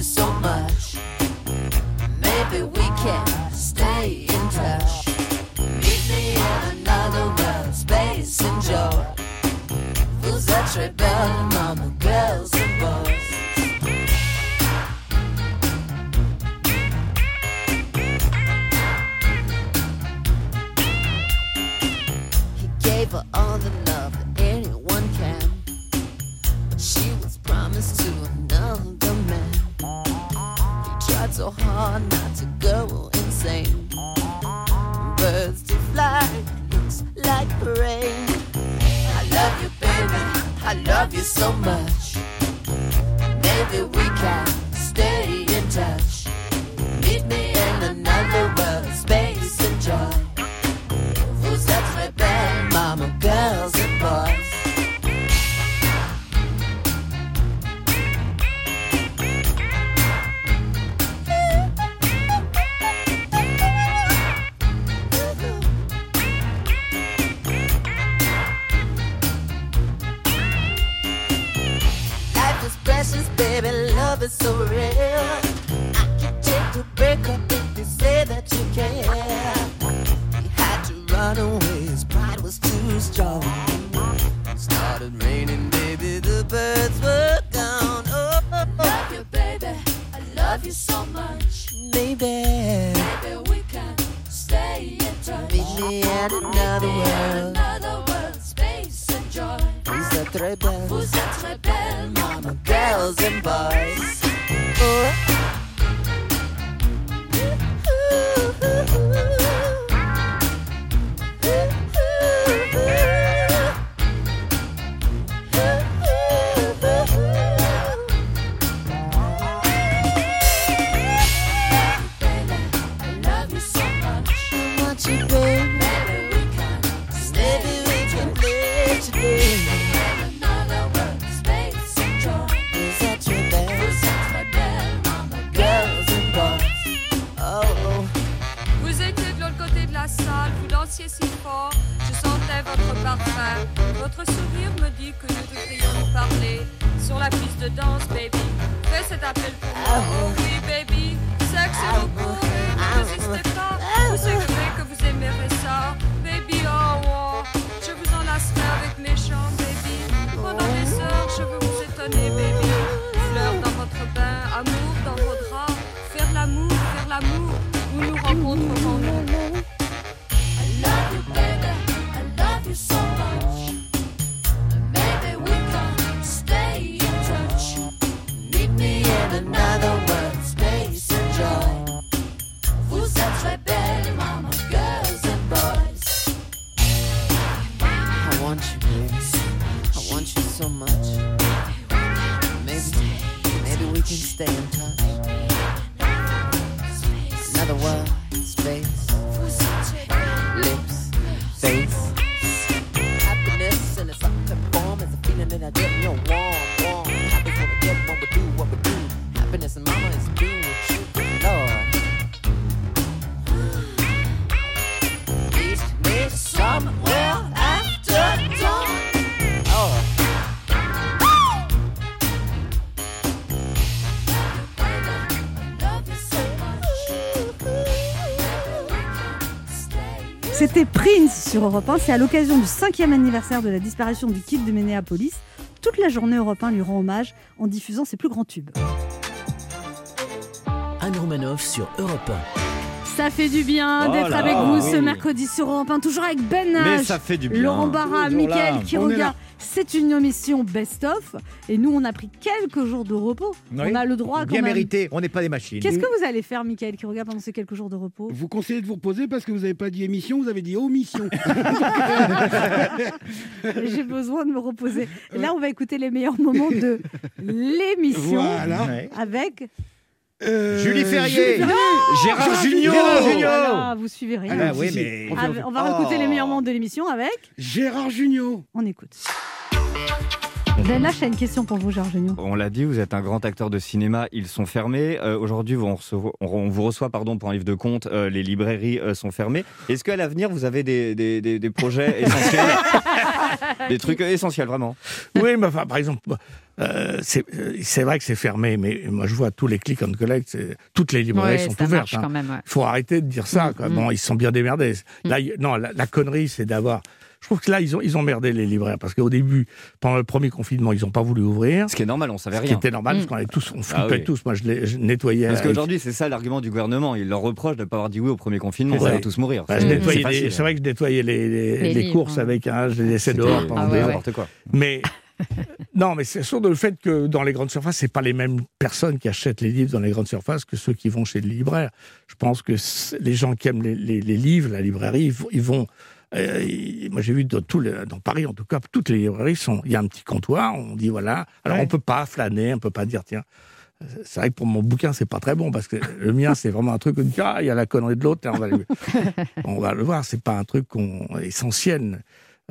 You so much. Maybe we can stay in touch. Meet me in another world, space and joy. Who's that rebel, girls hard not to go insane. Birds to fly, looks like rain. I love you, baby. I love you so much. Maybe we can stay in touch. Sur Europe 1. C'est à l'occasion du cinquième anniversaire de la disparition du kid de Minneapolis. Toute la journée Europe 1 lui rend hommage en diffusant ses plus grands tubes. Anne Romanoff sur Europe Ça fait du bien Oh d'être avec vous oui. ce mercredi sur Europe 1, toujours avec Ben Mais H, ça fait du bien. Laurent Barra, Toujours Mickaël C'est une émission best-of et nous on a pris quelques jours de repos. Oui. On a le droit quand Bien même. mérité, on n'est pas des machines. Qu'est-ce que vous allez faire, Mickaël, qui regarde pendant ces quelques jours de repos? Vous conseillez de vous reposer parce que vous n'avez pas dit émission, vous avez dit omission. J'ai besoin de me reposer. Et là, on va écouter les meilleurs moments de l'émission Voilà. avec Euh, Julie Ferrier. Julie Ferrier. Gérard. Gérard Jugnot. Voilà, vous suivez rien. Ah oui, mais- Ah, on va Oh. écouter les meilleurs moments de l'émission avec Gérard Jugnot. On écoute. Ben là, j'ai une question pour vous, Georges. On l'a dit, vous êtes un grand acteur de cinéma, ils sont fermés. Euh, Aujourd'hui, on, vous reçoit pardon, pour un livre de compte, euh, les librairies euh, sont fermées. Est-ce qu'à l'avenir, vous avez des, des- des- des projets essentiels? Des trucs essentiels, vraiment Oui, mais enfin, par exemple, euh, c'est vrai que c'est fermé, mais moi je vois tous les click and collect, toutes les librairies Ouais, sont ouvertes. quand même, ouais. Il faut arrêter de dire ça. quoi. Mm, Bon, mm. ils se sont bien démerdés. Là, il- non, la, la connerie, c'est d'avoir. Je trouve que là, ils ont, ils ont merdé les libraires parce qu'au début, pendant le premier confinement, ils n'ont pas voulu ouvrir. Ce qui est normal, on savait Ce qui rien. était normal, Mm. parce qu'on avait tous, on Ah flippait oui. tous. Moi, je, les, je nettoyais. Parce avec- qu'aujourd'hui, c'est ça l'argument du gouvernement. Il leur reproche de ne pas avoir dit oui au premier confinement. Ouais. Ça va tous mourir. Bah, C'est- nettoyais c'est vrai que je nettoyais les, les- Les les livres, courses ouais. avec un, je les laissais dehors pendant Ah ouais, des heures. ouais. n'importe quoi. Mais non, mais c'est sûr de le fait que dans les grandes surfaces, c'est pas les mêmes personnes qui achètent les livres dans les grandes surfaces que ceux qui vont chez le libraire. Je pense que les gens qui aiment les, les- les livres, la librairie, ils vont. Euh, moi, j'ai vu dans, tous les- dans Paris, en tout cas, toutes les librairies sont. Il y a un petit comptoir. On dit voilà. Alors, on peut pas flâner, on peut pas dire tiens. C'est vrai que pour mon bouquin, c'est pas très bon parce que le mien, c'est vraiment un truc où on dit ah, il y a la connerie de l'autre, on va le, on va le voir. C'est pas un truc qu'on, essentiel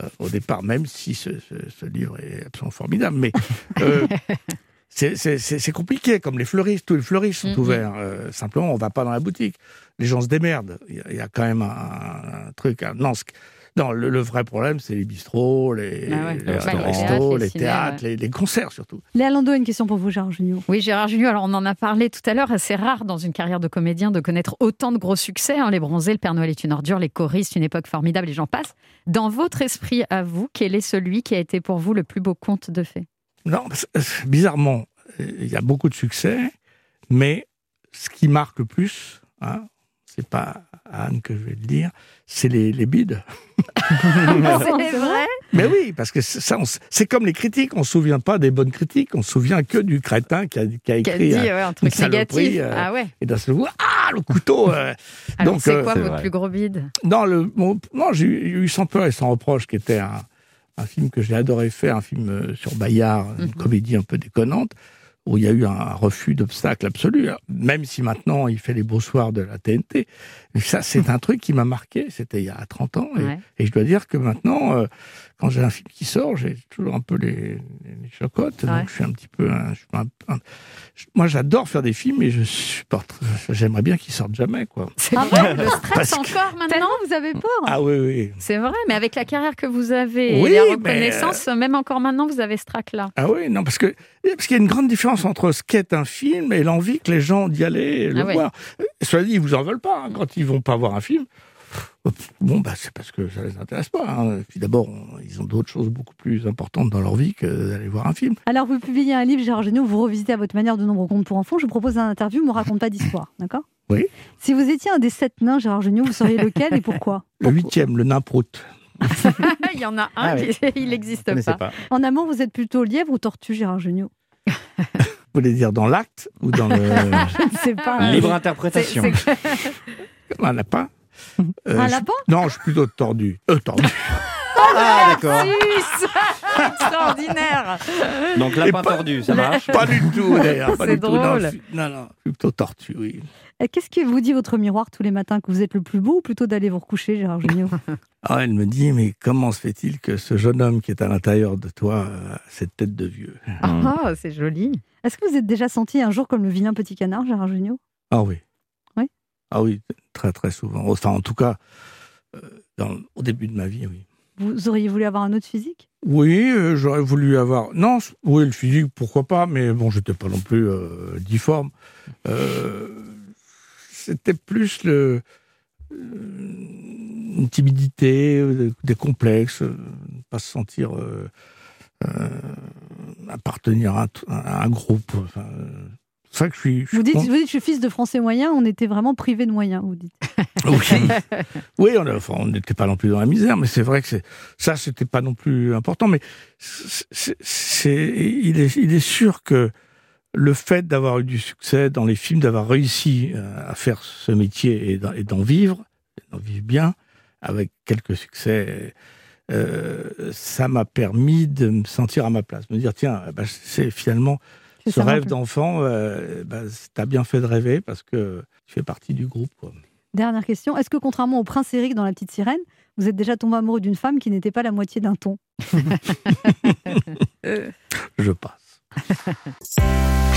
euh, au départ, même si ce, ce- ce livre est absolument formidable. Mais euh, c'est- compliqué, comme les fleuristes. Tous les fleuristes sont Mhm. ouverts. Euh, simplement, on va pas dans la boutique. Les gens se démerdent. Il y a, il y a quand même un, un truc. un- non, le, le vrai problème, c'est les bistrots, les, Ah ouais. les Ouais, restaurants, les théâtres, les les ciné, théâtres, ouais. les, les concerts surtout. Léa Lando a une question pour vous, Georges Junior. Oui, Gérard Junior, alors on en a parlé tout à l'heure, c'est rare dans une carrière de comédien de connaître autant de gros succès. hein. les Bronzés, Le Père Noël est une ordure, Les choristes, Une époque formidable, et j'en passe. Dans votre esprit à vous, quel est celui qui a été pour vous le plus beau conte de fées? Non, euh, bizarrement, euh, il y a beaucoup de succès, mais ce qui marque le plus, hein, c'est pas à Anne que je vais le dire, c'est les, les bides. C'est vrai Mais oui, parce que c'est ça, comme les critiques, on se souvient pas des bonnes critiques, on se souvient que du crétin qui a, qui a Qui a écrit dit euh, ouais, un truc négatif. euh, Ah ouais Et d'un seul coup, ah, le couteau euh, Alors Donc, c'est quoi votre vrai. plus gros bide Non, le, mon- non j'ai eu eu Sans peur et sans reproche, qui était un, un film que j'ai adoré faire, un film euh, sur Bayard, une Mhm. comédie un peu déconnante, où il y a eu un refus d'obstacle absolu, hein. même si maintenant il fait les beaux soirs de la TNT. Mais ça, c'est un truc qui m'a marqué, c'était il y a 30 ans, et, Ouais. et je dois dire que maintenant, euh, quand j'ai un film qui sort, j'ai toujours un peu les, les chocottes, Ouais. donc je suis un petit peu... un- je suis un- un- je- moi, j'adore faire des films, et je supporte... J'aimerais bien qu'ils sortent jamais, quoi. C'est Ah vrai Le stress que- encore maintenant vous avez peur. Ah oui, oui. C'est vrai, mais avec la carrière que vous avez Oui, et la mais, reconnaissance, même encore maintenant, vous avez ce trac-là. Ah oui, non, parce que parce qu'il y a une grande différence entre ce qu'est un film et l'envie que les gens d'y aller le Ah voir. Euh, Cela dit, ils vous en veulent pas hein, quand ils vont pas voir un film. Bon, bah, c'est parce que ça les intéresse pas. hein. Puis d'abord, on- ils ont d'autres choses beaucoup plus importantes dans leur vie que d'aller voir un film. Alors, vous publiez un livre, Gérard Junior, vous revisitez à votre manière de nombreux contes pour enfants. Je vous propose un interview, me raconte pas d'histoire, d'accord? Oui. Si vous étiez un des sept nains, Gérard Junior, vous seriez lequel et pourquoi? Le huitième, le nain prout. Il y en a un, Ah oui. qui, il n'existe pas. pas. En amour, vous êtes plutôt lièvre ou tortue, Gérard Junior Vous voulez dire dans l'acte ou dans le. Je ne sais pas. Libre interprétation. C'est- un lapin Euh, Un je- lapin Non, je suis plutôt tordu. Euh, tordu. Ah, d'accord. Suisse Extraordinaire Donc, lapin pas- tordu, ça marche Pas du tout, d'ailleurs. pas C'est du tout. Non, drôle. je suis- non, non, je suis plutôt tortue, oui. Et Qu'est-ce que vous dit votre miroir tous les matins Que vous êtes le plus beau ou plutôt d'aller vous recoucher, Gérard Junior Ah, elle me dit, mais comment se fait-il que ce jeune homme qui est à l'intérieur de toi a cette tête de vieux? Ah, c'est joli. Est-ce que vous êtes déjà senti un jour comme le vilain petit canard, Gérard Junior? Ah oui. Ah oui, très très souvent. Enfin, en tout cas, euh, dans- au début de ma vie, oui. Vous auriez voulu avoir un autre physique? Oui, euh, j'aurais voulu avoir. Non, oui, le physique, pourquoi pas, mais bon, j'étais pas non plus euh, difforme. Euh, C'était plus le. une timidité, des complexes, ne pas se sentir appartenir à un, t- à un groupe. Enfin, c'est que je suis. je vous dites, vous dites, je suis fils de français moyen, on était vraiment privé de moyens, vous dites. Oui, oui on enfin, n'était pas non plus dans la misère, mais c'est vrai que c'est- ça, c'était pas non plus important. Mais c'est, il, est, il est sûr que le fait d'avoir eu du succès dans les films, d'avoir réussi euh, à faire ce métier et d'en, vivre, d'en vivre bien, avec quelques succès, euh, ça m'a permis de me sentir à ma place, me dire tiens, bah, c'est finalement ce rêve d'enfant, euh, bah, t'as bien fait de rêver parce que tu fais partie du groupe. Dernière question. Est-ce que contrairement au prince Eric dans La Petite Sirène, vous êtes déjà tombé amoureux d'une femme qui n'était pas la moitié d'un ton? Je passe.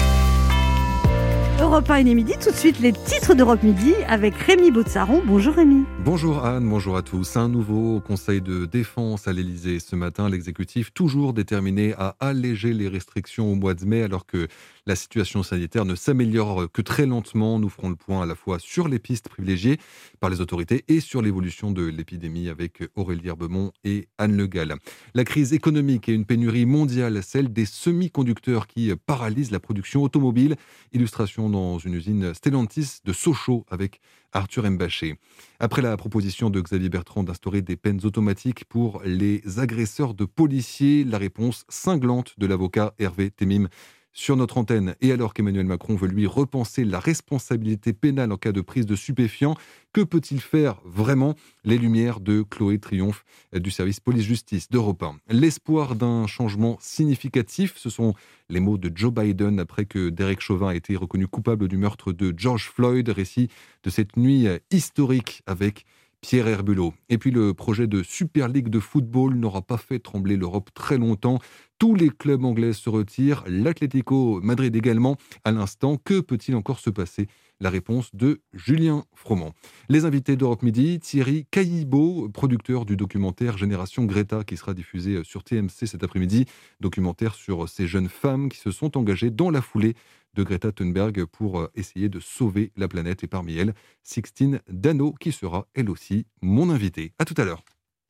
Europe 1, il est midi. Tout de suite, les titres d'Europe Midi avec Rémi Botsaron. Bonjour Rémi. Bonjour Anne, bonjour à tous. Un nouveau conseil de défense à l'Elysée ce matin. L'exécutif toujours déterminé à alléger les restrictions au mois de mai alors que la situation sanitaire ne s'améliore que très lentement. Nous ferons le point à la fois sur les pistes privilégiées par les autorités et sur l'évolution de l'épidémie avec Aurélie Herbemont et Anne Le Gall. La crise économique et une pénurie mondiale, celle des semi-conducteurs qui paralysent la production automobile. Illustration dans une usine Stellantis de Sochaux avec Arthur Mbaché. Après la proposition de Xavier Bertrand d'instaurer des peines automatiques pour les agresseurs de policiers, la réponse cinglante de l'avocat Hervé Temim sur notre antenne. Et alors qu'Emmanuel Macron veut lui repenser la responsabilité pénale en cas de prise de stupéfiants, que peut-il faire vraiment? Les lumières de Chloé Triomphe du service police-justice d'Europe 1. L'espoir d'un changement significatif, ce sont les mots de Joe Biden après que Derek Chauvin a été reconnu coupable du meurtre de George Floyd, récit de cette nuit historique avec Pierre Herbulot. Et puis le projet de Super League de football n'aura pas fait trembler l'Europe très longtemps. Tous les clubs anglais se retirent, l'Atlético Madrid également. À l'instant, que peut-il encore se passer? La réponse de Julien Froment. Les invités d'Europe Midi, Thierry Caillibaud, producteur du documentaire Génération Greta qui sera diffusé sur TMC cet après-midi. Documentaire sur ces jeunes femmes qui se sont engagées dans la foulée de Greta Thunberg pour euh, essayer de sauver la planète. Et parmi elles, Sixtine Dano, qui sera elle aussi mon invitée. À tout à l'heure.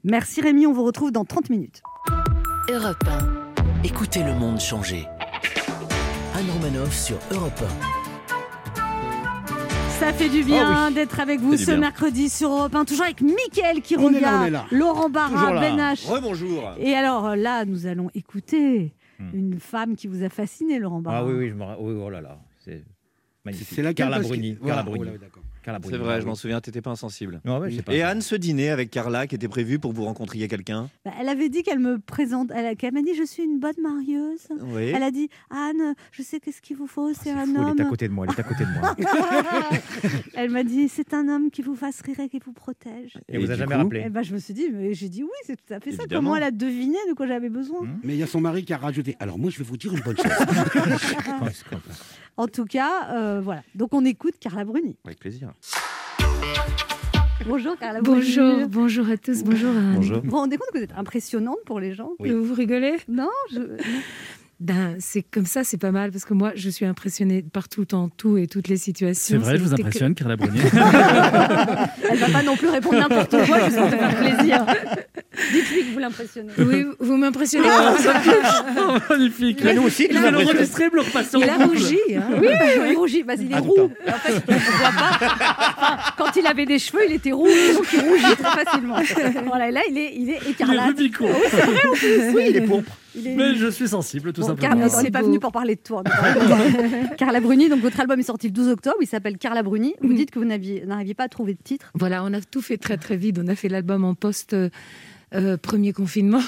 Merci Rémi, on vous retrouve dans 30 minutes. Europe 1. Écoutez le monde changer. Anne Romanoff sur Europe Ça fait du bien Ah oui. d'être avec vous ce bien. mercredi sur Europe 1, toujours avec Mickaël qui regarde, on est là. Laurent Barra. Ben H. Rebonjour. Et alors là, nous allons écouter une femme qui vous a fasciné, Laurent Barra. Ah oui, oui, je me oui, oh là là, c'est magnifique. C'est laquelle, Carla Bruni. Voilà, Carla Bruni. d'accord. C'est vrai, je m'en souviens, t'étais pas insensible. Ouais, pas. Et Anne, ce dîner avec Carla qui était prévu pour que vous rencontriez quelqu'un? Bah, elle avait dit qu'elle me présente, elle, m'a dit je suis une bonne marieuse. Oui. Elle a dit Anne, je sais qu'est-ce qu'il vous faut, c'est un Fou, elle homme. est à côté de moi, elle est à côté de moi. elle m'a dit c'est un homme qui vous fasse rire et qui vous protège. Et vous a jamais rappelé ben, je me suis dit, mais j'ai dit oui, c'est tout à fait ça. Comment elle a deviné de quoi j'avais besoin Mais il y a son mari qui a rajouté. Alors moi, je vais vous dire une bonne chose. En tout cas, euh, voilà. Donc on écoute Carla Bruni. Avec plaisir. Bonjour Carla. Bonjour, bonjour à tous, bonjour Anne. Vous vous rendez compte que vous êtes impressionnante pour les gens Vous rigolez? Non, je... Ben, c'est comme ça, c'est pas mal, parce que moi, je suis impressionnée par tout le temps, tout et toutes les situations. C'est vrai, je vous que- impressionne, Carla Bruni. Elle va pas non plus répondre n'importe quoi, juste pour te faire plaisir. Dites-lui que vous l'impressionnez. Oui, vous m'impressionnez. Ah, Oh, magnifique. Mais nous aussi, Il nous va impressionnes. l'enregistrer, me le repasser en Il a rougi. Hein. Oui, oui, il rougit. Bah, il est roux. En fait, on voit pas. Enfin, quand il avait des cheveux, il était roux, donc il rougit très facilement. Voilà, et là, il est, il est écarlate. rubicon. Oui, c'est vrai en plus. Oui, il est pourpre. Est- Mais je suis sensible, tout Bon, simplement. Carla, on n'est pas venu pour parler de toi. Carla Bruni, donc votre album est sorti le 12 octobre, il s'appelle Carla Bruni. Vous dites que vous n'arriviez pas à trouver de titre. Voilà, on a tout fait très très vite. On a fait l'album en post euh, euh, premier confinement,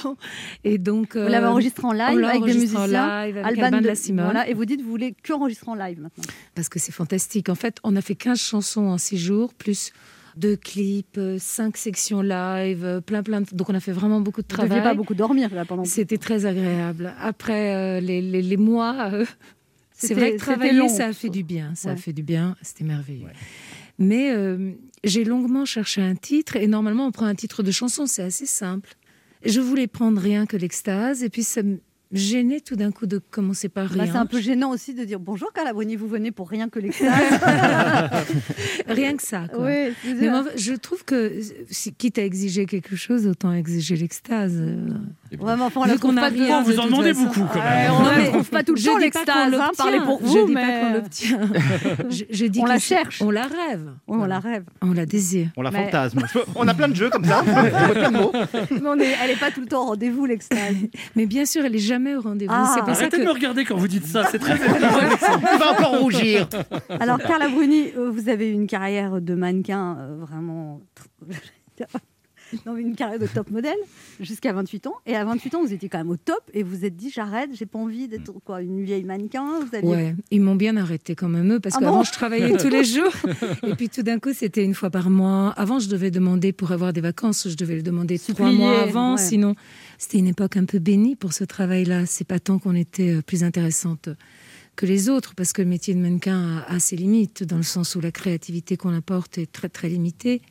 et donc Vous l'avez euh, enregistré en live avec des en musiciens. live, avec Alban Alban de la Simone. Voilà, et vous dites que vous voulez que enregistrer en live maintenant. parce que c'est fantastique. En fait, on a fait 15 chansons en 6 jours, plus deux clips, 5 sections live, euh, plein plein de... Donc on a fait vraiment beaucoup de Vous deviez travail. pas beaucoup dormir là pendant. C'était très agréable. Après euh, les, les- les mois, euh, c'est vrai que travailler, ça a fait du bien. Ça a fait du bien, c'était merveilleux. Mais euh, j'ai longuement cherché un titre, et normalement on prend un titre de chanson, c'est assez simple. Je voulais prendre rien que l'extase, et puis ça gênait tout d'un coup de commencer par Bah, rien. c'est un peu gênant aussi de dire bonjour Carla Bruni, vous venez pour rien que l'extase. Rien que ça. quoi. Oui, c'est Mais moi, je trouve que, si, quitte à exiger quelque chose, autant exiger l'extase. Ouais, mais enfin, on la trouve a pas rien. de- de toute façon. Ouais, on la trouve pas tout le temps l'extase, hein, parlez pour Je vous, dis mais- pas qu'on l'obtient. je, je dis On la cherche. On la rêve. On la rêve. On la désire. On la Mais- fantasme. On a plein de jeux comme ça. On plein de mots. Mais on est- elle n'est pas tout le temps au rendez-vous, l'extase. Mais bien sûr, elle est jamais au rendez-vous. Ah. C'est pour ça Arrêtez que de me regarder quand vous dites ça, c'est très. Il va encore rougir. Alors, Carla Bruni, euh, vous avez une carrière de mannequin euh, vraiment. Non, une carrière de top modèle jusqu'à 28 ans. Et à 28 ans, vous étiez quand même au top et vous vous êtes dit j'arrête, j'ai pas envie d'être quoi, une vieille mannequin. Vous aviez- Ouais, ils m'ont bien arrêté quand même eux, parce Ah qu'avant bon je travaillais tous les jours, et puis tout d'un coup c'était une fois par mois. Avant je devais demander pour avoir des vacances, je devais le demander trois Supplier, mois avant, ouais. sinon c'était une époque un peu bénie pour ce travail-là. C'est pas tant qu'on était euh, plus intéressante que les autres, parce que le métier de mannequin a, a ses limites, dans le sens où la créativité qu'on apporte est très très limitée.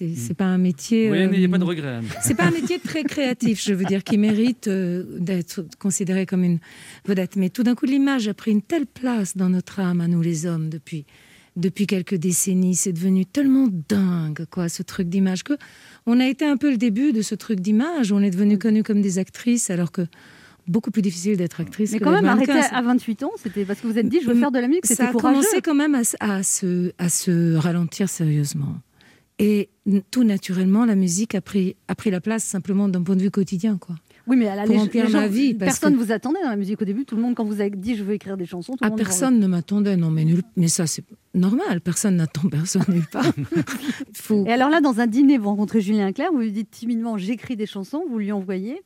Et C'est pas un métier. Oui, euh, n'ayez pas de regrets. Anne. c'est pas un métier très créatif, je veux dire, qui mérite euh, d'être considéré comme une vedette. Mais tout d'un coup, l'image a pris une telle place dans notre âme, à nous les hommes, depuis, depuis quelques décennies. C'est devenu tellement dingue, quoi, ce truc d'image, que on a été un peu le début de ce truc d'image. On est devenu connus comme des actrices, alors que beaucoup plus difficile d'être actrice. Mais que quand même, arrêter à 28 ans, c'était parce que vous êtes dit, je veux faire de la musique, Ça a courageux. commencé quand même à se, à se ralentir sérieusement. Et tout naturellement, la musique a pris, a pris la place simplement d'un point de vue quotidien. Quoi. Oui, mais à la Pour les- remplir les gens- ma vie. Personne que- vous attendait dans la musique au début. Tout le monde, quand vous avez dit, je veux écrire des chansons, tout le Ah, monde. personne ne m'attendait, non, mais, nul, mais ça, c'est normal. Personne n'attend personne nulle part. Faut... Et alors là, dans un dîner, vous rencontrez Julien Clerc, vous lui dites timidement, j'écris des chansons, vous lui envoyez,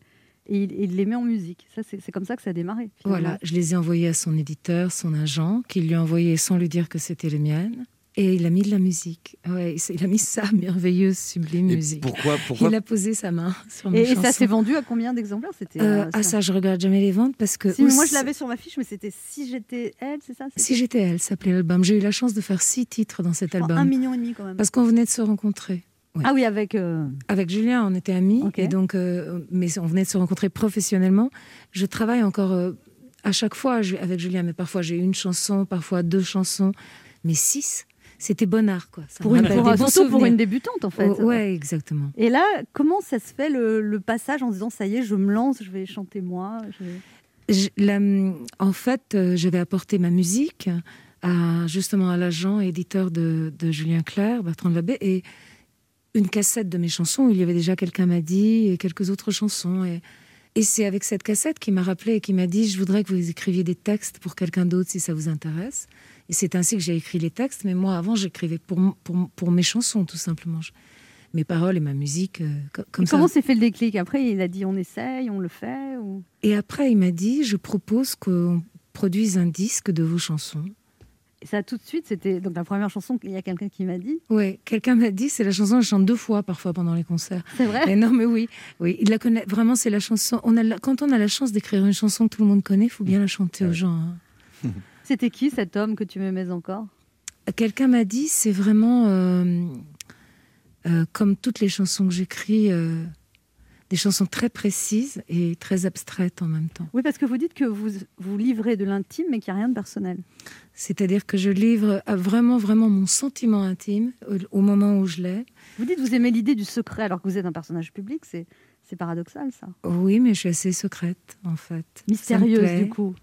et il, il les met en musique. Ça, c'est c'est comme ça que ça a démarré. finalement. Voilà, je les ai envoyés à son éditeur, son agent, qui lui a envoyé sans lui dire que c'était les miennes. Et il a mis de la musique. Ouais, il a mis sa merveilleuse, sublime Et musique. pourquoi- pourquoi- Il a posé sa main sur mes Et, et ça s'est vendu à combien d'exemplaires C'était. Euh, euh, ah ça, je regarde jamais les ventes parce que... Si, moi, je l'avais sur ma fiche, mais c'était Si j'étais elle, c'est ça Si j'étais elle, s'appelait l'album. J'ai eu la chance de faire six titres dans cet album. Un million et demi quand même. Parce qu'on venait de se rencontrer. Ouais. Ah oui, avec. euh, Avec Julien, on était amis, et donc, euh, mais on venait de se rencontrer professionnellement. Je travaille encore euh, à chaque fois avec Julien, mais parfois j'ai une chanson, parfois deux chansons, mais six, c'était bon art, quoi. Ça Pour une, pour- des bons surtout pour une débutante, en fait. Oh, ouais, exactement. Et là, comment ça se fait le, le passage en disant ça y est, je me lance, je vais chanter moi je vais- Je- la- en fait, euh, j'avais apporté ma musique à, justement à l'agent éditeur de, de Julien Clerc, Bertrand Labbé, et une cassette de mes chansons. Il y avait déjà quelqu'un m'a dit et quelques autres chansons. Et, et c'est avec cette cassette qui m'a rappelé et qui m'a dit Je voudrais que vous écriviez des textes pour quelqu'un d'autre si ça vous intéresse. Et c'est ainsi que j'ai écrit les textes. Mais moi, avant, j'écrivais pour, pour, pour mes chansons, tout simplement. Je- mes paroles et ma musique, euh, co- comme Et ça. Comment s'est fait le déclic? Après, il a dit on essaye, on le fait ou... Et après, il m'a dit, je propose qu'on produise un disque de vos chansons. Et ça, tout de suite, c'était donc la première chanson qu'il y a quelqu'un qui m'a dit? Ouais, quelqu'un m'a dit, c'est la chanson, je chante deux fois parfois pendant les concerts. C'est vrai? Mais non, mais oui, oui, il la connaît. Vraiment, c'est la chanson. On a la- quand on a la chance d'écrire une chanson que tout le monde connaît, il faut bien la chanter aux gens. hein. C'était qui cet homme que tu m'aimais encore? Quelqu'un m'a dit, c'est vraiment euh, euh, comme toutes les chansons que j'écris, euh, des chansons très précises et très abstraites en même temps. Oui, parce que vous dites que vous, vous livrez de l'intime, mais qu'il n'y a rien de personnel. C'est-à-dire que je livre vraiment, vraiment mon sentiment intime au, au moment où je l'ai. Vous dites que vous aimez l'idée du secret alors que vous êtes un personnage public, c'est c'est paradoxal ça. Oui, mais je suis assez secrète, en fait. Mystérieuse du coup.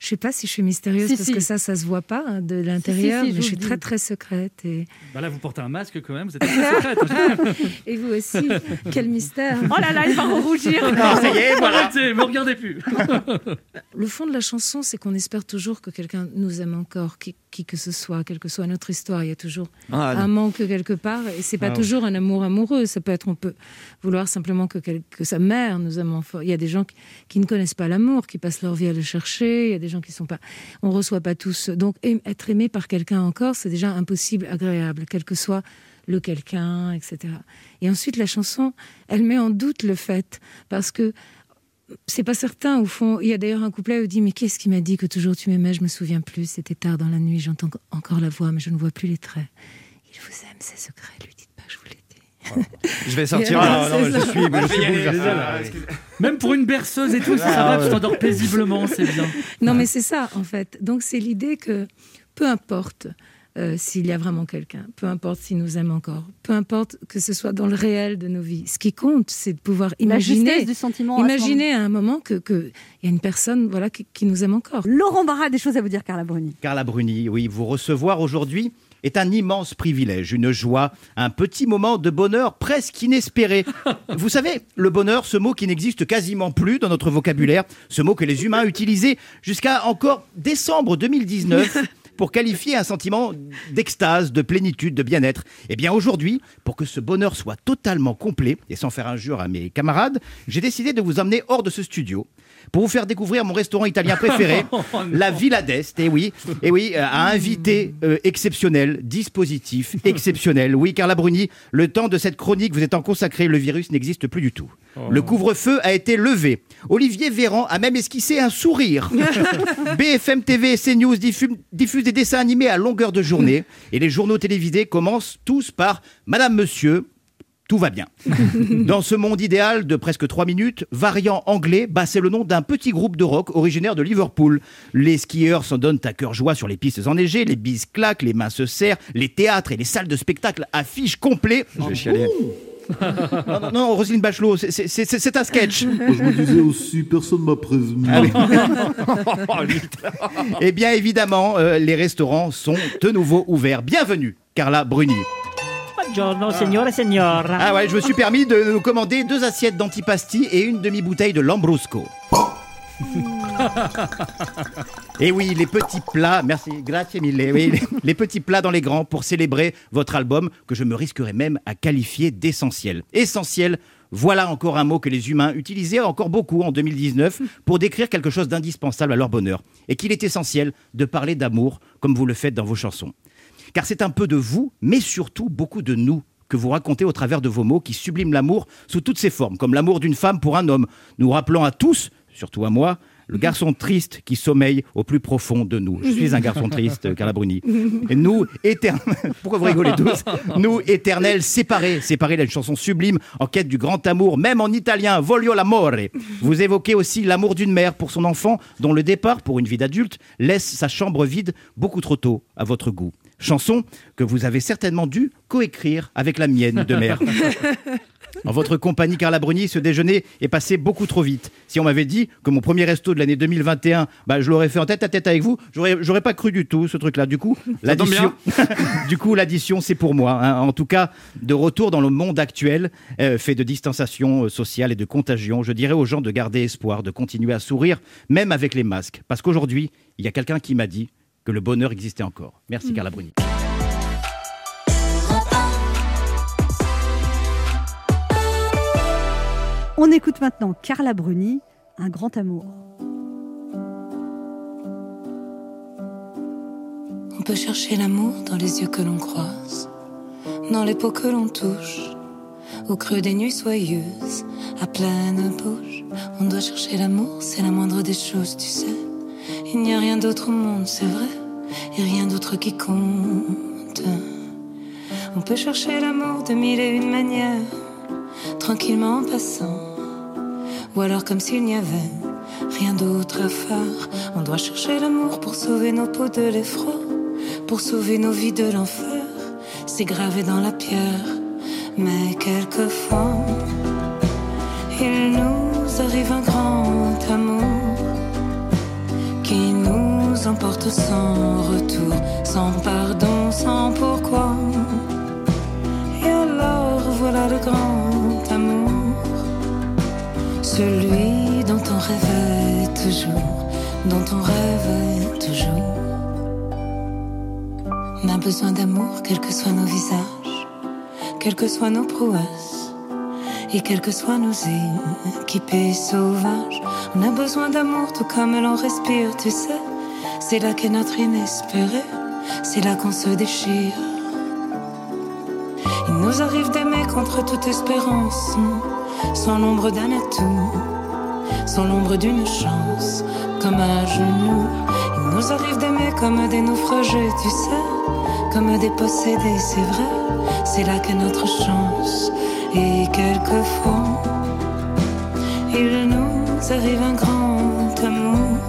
Je sais pas si je suis mystérieuse Si, parce si. que ça, ça se voit pas hein, de l'intérieur, si, mais je suis très très secrète et, Bah là, vous portez un masque quand même, vous êtes très secrète. et vous aussi. Quel mystère Oh là là, il va rougir. Non, ça y est, voilà. Arrêtez, me regardez plus. Le fond de la chanson, c'est qu'on espère toujours que quelqu'un nous aime encore, qui, qui que ce soit, quelle que soit notre histoire. Il y a toujours Ah, un manque quelque part, et c'est pas Ah toujours un amour amoureux. Ça peut être, on peut vouloir simplement que, quel- que sa mère nous aime enfant. Il y a des gens qui, qui ne connaissent pas l'amour, qui passent leur vie à le chercher. Il y a des gens qui sont pas, on reçoit pas tous. Donc être aimé par quelqu'un encore, c'est déjà impossible, agréable, quel que soit le quelqu'un, etc. Et ensuite, la chanson, elle met en doute le fait, parce que c'est pas certain au fond. Il y a d'ailleurs un couplet où il dit mais qu'est-ce qui m'a dit que toujours tu m'aimais Je me souviens plus. C'était tard dans la nuit. J'entends encore la voix, mais je ne vois plus les traits. Il vous aime, c'est secret. Lui dites pas, que je vous l'ai dit. Je vais sortir. Ah, non, je suis, je suis bouleversé. Même pour une berceuse et tout, ça, Ah, va, ouais. tu t'endors paisiblement, c'est bien. Non, mais c'est ça en fait. Donc c'est l'idée que peu importe. Euh, s'il y a vraiment quelqu'un, peu importe s'il nous aime encore, peu importe que ce soit dans le réel de nos vies. Ce qui compte, c'est de pouvoir imaginer, du sentiment. imaginer à un moment que que il y a une personne voilà qui, qui nous aime encore. Laurent Barra a des choses à vous dire, Carla Bruni. Carla Bruni, oui, vous recevoir aujourd'hui est un immense privilège, une joie, un petit moment de bonheur presque inespéré. Vous savez, le bonheur, ce mot qui n'existe quasiment plus dans notre vocabulaire, ce mot que les humains utilisaient jusqu'à encore décembre 2019 pour qualifier un sentiment d'extase, de plénitude, de bien-être. Eh bien aujourd'hui, pour que ce bonheur soit totalement complet, et sans faire injure à mes camarades, j'ai décidé de vous emmener hors de ce studio pour vous faire découvrir mon restaurant italien préféré, la Villa d'Est. Et oui, et oui, euh, à invité euh, exceptionnel, dispositif exceptionnel. Oui, Carla Bruni, le temps de cette chronique vous étant consacré, le virus n'existe plus du tout. Le couvre-feu a été levé. Olivier Véran a même esquissé un sourire. BFM TV et CNews diffu- diffusent des dessins animés à longueur de journée. Et les journaux télévisés commencent tous par Madame, Monsieur. Tout va bien. Dans ce monde idéal de presque 3 minutes, variant anglais, bah, c'est le nom d'un petit groupe de rock originaire de Liverpool. Les skieurs s'en donnent à cœur joie sur les pistes enneigées, les bises claquent, les mains se serrent, les théâtres et les salles de spectacle affichent complet. Je vais chialer. Non, non, non, Roselyne Bachelot, c'est- un sketch. Je me disais aussi, personne m'a prévenu. Ah oui. Oh, vite. Eh bien évidemment, euh, les restaurants sont de nouveau ouverts. Bienvenue, Carla Bruni. Buongiorno, signore e signora. Ah ouais, je me suis permis de nous commander deux assiettes d'antipasti et une demi-bouteille de Lambrusco. Et oui, les petits plats, merci, grazie mille, oui, les, les petits plats dans les grands pour célébrer votre album que je me risquerais même à qualifier d'essentiel. Essentiel, voilà encore un mot que les humains utilisaient encore beaucoup en 2019 pour décrire quelque chose d'indispensable à leur bonheur. Et qu'il est essentiel de parler d'amour comme vous le faites dans vos chansons. Car c'est un peu de vous, mais surtout beaucoup de nous que vous racontez au travers de vos mots qui subliment l'amour sous toutes ses formes, comme l'amour d'une femme pour un homme, nous rappelant à tous, surtout à moi, le garçon triste qui sommeille au plus profond de nous. Je suis un garçon triste, Carla Bruni. Et nous, éternels... Pourquoi vous rigolez tous? Nous, éternels, séparés, séparés d'une chanson sublime en quête du grand amour, même en italien, Voglio l'amore. Vous évoquez aussi l'amour d'une mère pour son enfant, dont le départ, pour une vie d'adulte, laisse sa chambre vide beaucoup trop tôt à votre goût. Chanson que vous avez certainement dû coécrire avec la mienne de mère. En votre compagnie, Carla Bruni, ce déjeuner est passé beaucoup trop vite. Si on m'avait dit que mon premier resto de l'année 2021, bah, je l'aurais fait en tête à tête avec vous, j'aurais, pas cru du tout ce truc-là. Du coup, l'addition, du coup, l'addition, c'est pour moi. hein. En tout cas, de retour dans le monde actuel, euh, fait de distanciation euh, sociale et de contagion, je dirais aux gens de garder espoir, de continuer à sourire, même avec les masques. Parce qu'aujourd'hui, il y a quelqu'un qui m'a dit que le bonheur existait encore. Merci, Carla Bruni. On écoute maintenant Carla Bruni, Un grand amour. On peut chercher l'amour dans les yeux que l'on croise, dans les peaux que l'on touche, au creux des nuits soyeuses, à pleine bouche. On doit chercher l'amour, c'est la moindre des choses, tu sais. Il n'y a rien d'autre au monde, c'est vrai, et rien d'autre qui compte. On peut chercher l'amour de mille et une manières, tranquillement en passant, ou alors comme s'il n'y avait rien d'autre à faire. On doit chercher l'amour pour sauver nos peaux de l'effroi, pour sauver nos vies de l'enfer. C'est gravé dans la pierre, mais quelquefois, il nous arrive un grand amour qui nous emporte sans retour, sans pardon, sans pourquoi. Et alors voilà le grand amour, celui dont on rêvait toujours, dont on rêvait toujours. On a besoin d'amour, quels que soient nos visages, quelles que soient nos prouesses, et quels que soient nos équipés sauvages. On a besoin d'amour, tout comme l'on respire, tu sais. C'est là qu'est notre inespéré, c'est là qu'on se déchire. Il nous arrive d'aimer contre toute espérance, sans l'ombre d'un atout, sans l'ombre d'une chance, comme à genoux. Il nous arrive d'aimer comme des naufragés, tu sais, comme des possédés, c'est vrai, c'est là qu'est notre chance. Et quelquefois, il nous arrive un grand amour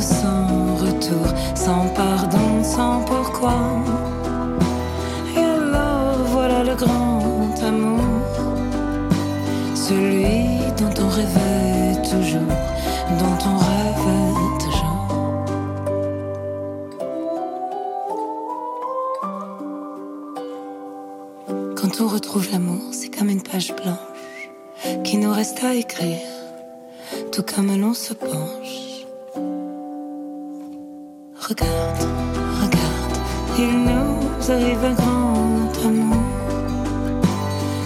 sans retour, sans pardon, sans pourquoi. Et alors voilà le grand amour, celui dont on rêvait toujours, dont on rêvait toujours. Quand on retrouve l'amour, c'est comme une page blanche qui nous reste à écrire, tout comme l'on se penche. Regarde, regarde, il nous arrive un grand amour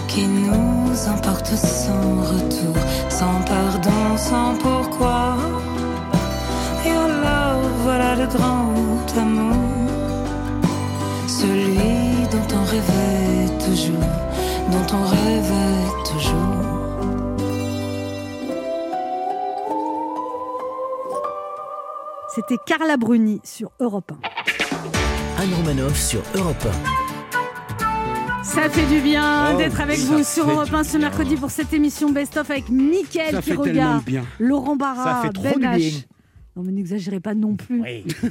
qui nous emporte sans retour, sans pardon, sans pourquoi. Your love, voilà le grand amour, celui dont on rêvait toujours, dont on rêvait toujours. C'était Carla Bruni sur Europe 1. Anne Romanoff sur Europe Ça fait du bien Oh, d'être avec vous sur Europe du 1 ce bien. mercredi pour cette émission Best of avec Mickaël qui regarde, de bien. Laurent Barra, Ça fait trop Ben du H. bien. Non mais n'exagérez pas non plus.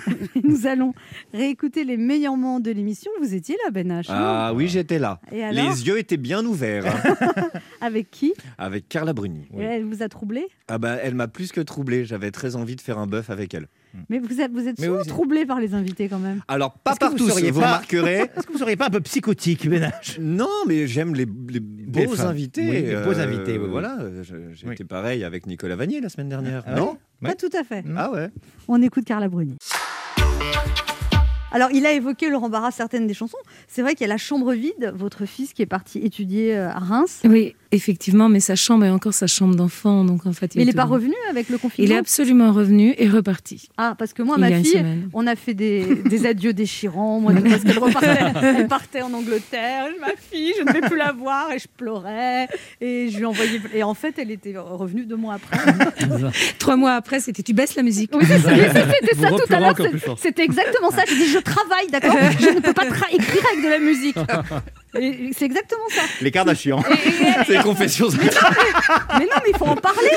Nous allons réécouter les meilleurs moments de l'émission. Vous étiez là Ben H. Ah oui, j'étais là. Et alors Les yeux étaient bien ouverts. Avec qui? Avec Carla Bruni. Et Elle vous a troublé? Ah bah, elle m'a plus que troublé. J'avais très envie de faire un bœuf avec elle. Mais vous êtes, vous êtes Mais souvent oui. troublé par les invités quand même. Alors, pas vous partout, seriez vous pas- remarquerez. Est-ce que vous seriez pas un peu psychotique, Ménage? Non, mais j'aime les, les beaux invités. Oui, les beaux invités, oui. Voilà, euh, j'ai Oui. été pareil avec Nicolas Vanier la semaine dernière. Ah non? Pas tout à fait. Ah ouais On écoute Carla Bruni. Alors, il a évoqué Laurent Barra certaines des chansons. C'est vrai qu'il y a La Chambre vide, votre fils qui est parti étudier euh, à Reims. Oui, effectivement, mais sa chambre est encore sa chambre d'enfant, donc en fait. Mais il n'est est pas revenu avec le confinement Il est absolument revenu et reparti. Ah, parce que moi, Il ma fille, on a fait des, des adieux déchirants. Moi, parce qu'elle repartait, elle partait en Angleterre. Ma fille, je ne vais plus la voir. Et je pleurais. Et je lui envoyais. Et en fait, elle était revenue deux mois après. Trois mois après, c'était tu baisses la musique. Oui, c'était ça tout à l'heure. C'était exactement ça. Je dis, je travaille, d'accord? Je ne peux pas écrire avec de la musique. C'est exactement ça. Les Kardashians. C'est les confessions Mais non, mais il faut en parler.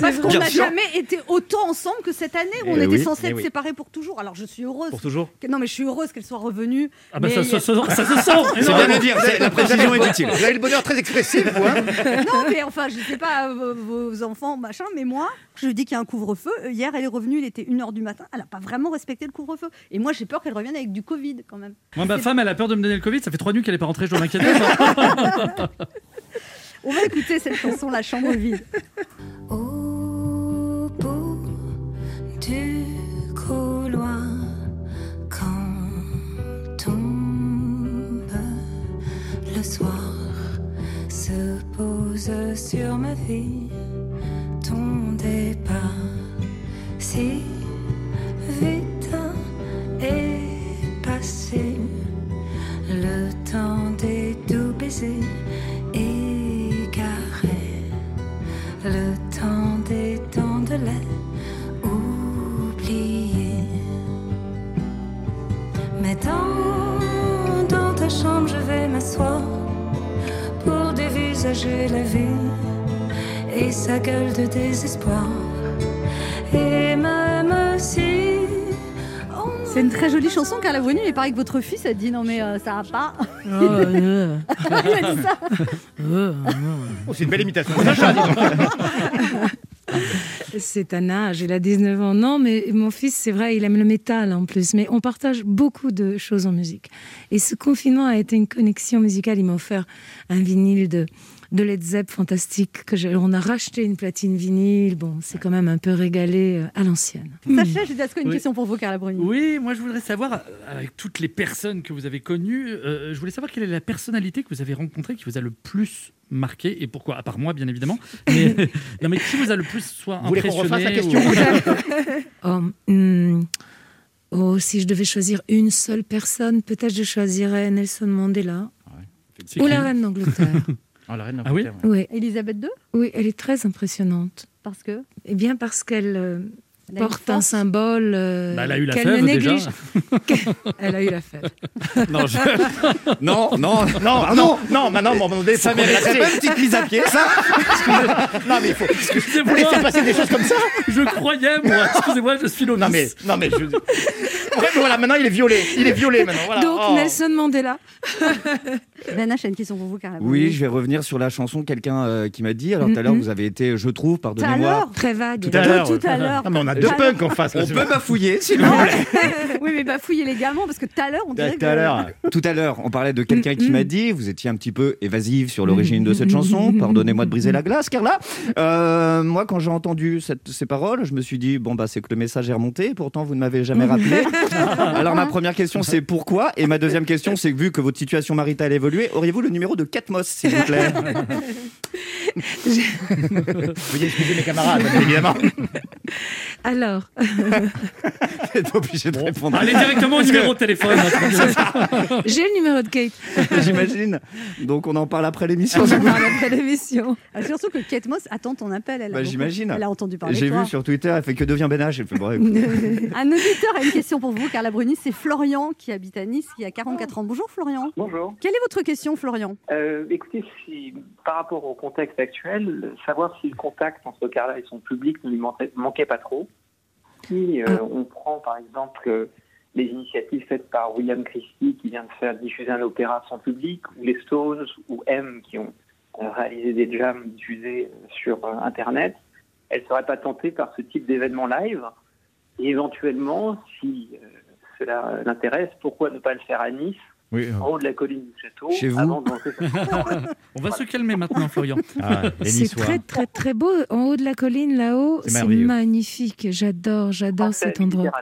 Parce qu'on n'a jamais été autant ensemble que cette année où on Eh était oui, censés eh être oui. séparés pour toujours. Alors je suis heureuse. Pour toujours que- Non, mais je suis heureuse qu'elle soit revenue. Ah bah Mais ça, se- ça- ça se sent C'est bien de dire, la précision est utile. Vous avez le bonheur très expressif, vous. hein non, mais enfin, je sais pas, euh, vos enfants, machin, mais moi, je lui dis qu'il y a un couvre-feu. Euh, Hier, elle est revenue, il était 1h du matin. Elle n'a pas vraiment respecté le couvre-feu. Et moi, j'ai peur qu'elle revienne avec du Covid quand même. Moi, ma femme, elle a peur de me donner le Covid. Ça fait trois nuits qu'elle est pas rentrée. Je m'inquiète. On va écouter cette chanson, La chambre vide. Au bout du couloir, quand tombe le soir, se pose sur ma vie départ si vite est passé le temps des doux baisers égarés. Le temps des dents de lait oubliés. Mais dans, dans ta chambre, je vais m'asseoir pour dévisager la vie et sa gueule de désespoir. Et même si C'est une très jolie chanson, Carla Bruni, mais pareil que votre fils a dit non, mais euh, ça va pas. euh. A dit ça. Oh, c'est une belle imitation. C'est un âge, il a 19 ans. Non, mais mon fils, c'est vrai, il aime le métal en plus. Mais on partage beaucoup de choses en musique. Et ce confinement a été une connexion musicale. Il m'a offert un vinyle de, de Led Zepp fantastique. Que j'ai- on a racheté une platine vinyle. Bon, c'est quand même un peu régalé euh, à l'ancienne. Sacha, y a une Oui. question pour vous, Carla Bruni Oui, moi je voudrais savoir, euh, avec toutes les personnes que vous avez connues, euh, je voulais savoir quelle est la personnalité que vous avez rencontrée qui vous a le plus marqué et pourquoi, à part moi bien évidemment. Mais, non, mais qui vous a le plus soit Vous voulez qu'on impressionné refasse la ou- question Oh, hmm, oh, si je devais choisir une seule personne, peut-être je choisirais Nelson Mandela ou la reine d'Angleterre. Ah, la reine Ah oui oui, Elisabeth II oui, elle est très impressionnante. Parce que Eh bien, parce qu'elle euh, porte un symbole euh, Bah, elle a eu la qu'elle ne néglige. elle a eu la fève. Non, je- non, non, Non, non, non, maintenant, moment donné, Ça mériterait pas une petite mise à pied, ça Non, mais il faut. Excusez-moi. Laissez passer des choses comme ça Je croyais, moi. Excusez-moi, je suis novice. Non, mais. Non, mais je. Ouais, mais voilà, maintenant, il est violé. Il est violé maintenant. Voilà. Donc, Oh. Nelson Mandela. Ben H, j'ai une question pour vous, Carla. Oui, je vais revenir sur la chanson. Quelqu'un euh, qui m'a dit. Alors, tout à l'heure, vous avez été, je trouve, Tout à pardonnez-moi. l'heure Très vague. Tout à l'heure. Tout à l'heure. Non, mais on a deux punks en face. là, On peut bafouiller, s'il vous plaît. oui, mais bafouillez légalement parce que tout à l'heure, on dirait Tout que. à l'heure. Tout à l'heure, on parlait de quelqu'un qui m'a dit, vous étiez un petit peu évasive sur l'origine de cette chanson. Pardonnez-moi de briser la glace, Carla. Euh, moi, quand j'ai entendu cette- ces paroles, je me suis dit, bon, bah, c'est que le message est remonté. Pourtant, vous ne m'avez jamais rappelé. Alors, ma première question, c'est pourquoi? Et ma deuxième question, c'est que vu que votre situation maritale évolue, Auriez-vous le numéro de Catmos, s'il vous plaît? Veuillez excuser mes camarades, évidemment. Alors, Vous n'êtes pas obligé de répondre. Allez directement au numéro de téléphone. j'ai le numéro de Kate. J'imagine. Donc on en parle après l'émission. On en parle après l'émission. Ah, surtout que Kate Moss attend ton appel. Elle a Bah, beaucoup- J'imagine. Elle a entendu parler J'ai vu sur Twitter, elle fait que devient Ben H. Elle fait, bon. Un auditeur a une question pour vous, Carla Bruni. C'est Florian qui habite à Nice, qui a 44 ans. Bonjour Florian. Bonjour. Quelle est votre question, Florian? Euh, écoutez, si, par rapport au contexte actuel, savoir si le contact entre Carla et son public ne lui manquait, manquait pas trop. Si euh, on prend par exemple euh, les initiatives faites par William Christie qui vient de faire diffuser un opéra sans public, ou les Stones ou M qui ont euh, réalisé des jams diffusés sur Internet, elle ne serait pas tentée par ce type d'événement live. Et éventuellement, si cela l'intéresse, pourquoi ne pas le faire à Nice Oui, en haut de la colline du château, Chez vous avant de lancer On va se calmer maintenant, Florian. Ah, C'est très très très beau. En haut de la colline, là-haut, C'est magnifique. J'adore, j'adore cet endroit.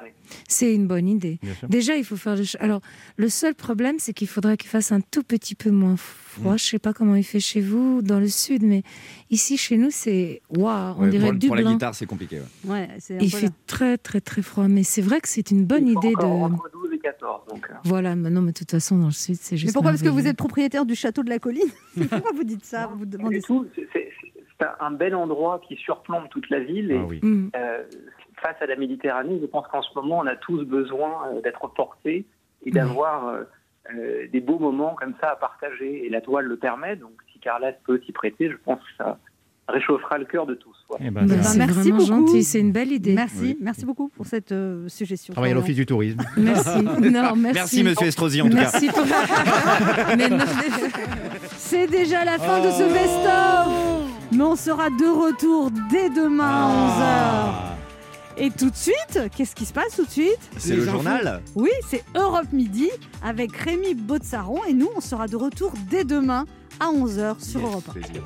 C'est une bonne idée. Déjà, il faut faire le. Alors, le seul problème, c'est qu'il faudrait qu'il fasse un tout petit peu moins froid. Je sais pas comment il fait chez vous, dans le sud, mais ici, chez nous, c'est waouh, on Ouais, dirait du pour la guitare, c'est compliqué. ouais. Ouais, c'est un Il peu fait là. très très très froid, mais c'est vrai que c'est une bonne Il faut idée de. Entre 12 et 14. Donc, euh, Voilà, mais non, mais de toute façon, dans le sud, c'est juste. Mais pourquoi? Parce que vous êtes propriétaire du château de la colline Pourquoi vous dites ça? Vous vous demandez tout, c'est- c'est c'est un- bel endroit qui surplombe toute la ville. Et, Ah oui. Mm. euh, face à la Méditerranée, je pense qu'en ce moment, on a tous besoin euh, d'être portés et d'avoir euh, euh, des beaux moments comme ça à partager. Et la toile le permet. Donc, si Carla peut s'y prêter, je pense que ça réchauffera le cœur de tous. Voilà. Eh ben, ça- c'est merci vraiment beaucoup. gentil, c'est une belle idée. Merci, Oui. merci beaucoup pour cette euh, suggestion. Travaille à l'office du tourisme. Merci. Non, merci. Merci, monsieur Estrosi, en tout Merci cas. non, C'est déjà la fin de ce best-of Mais on sera de retour dès demain à 11h. Et tout de suite, qu'est-ce qui se passe tout de suite C'est le journal. Oui, c'est Europe Midi avec Rémi Botsaron et nous, on sera de retour dès demain à 11h sur Europe 1. Plaisir.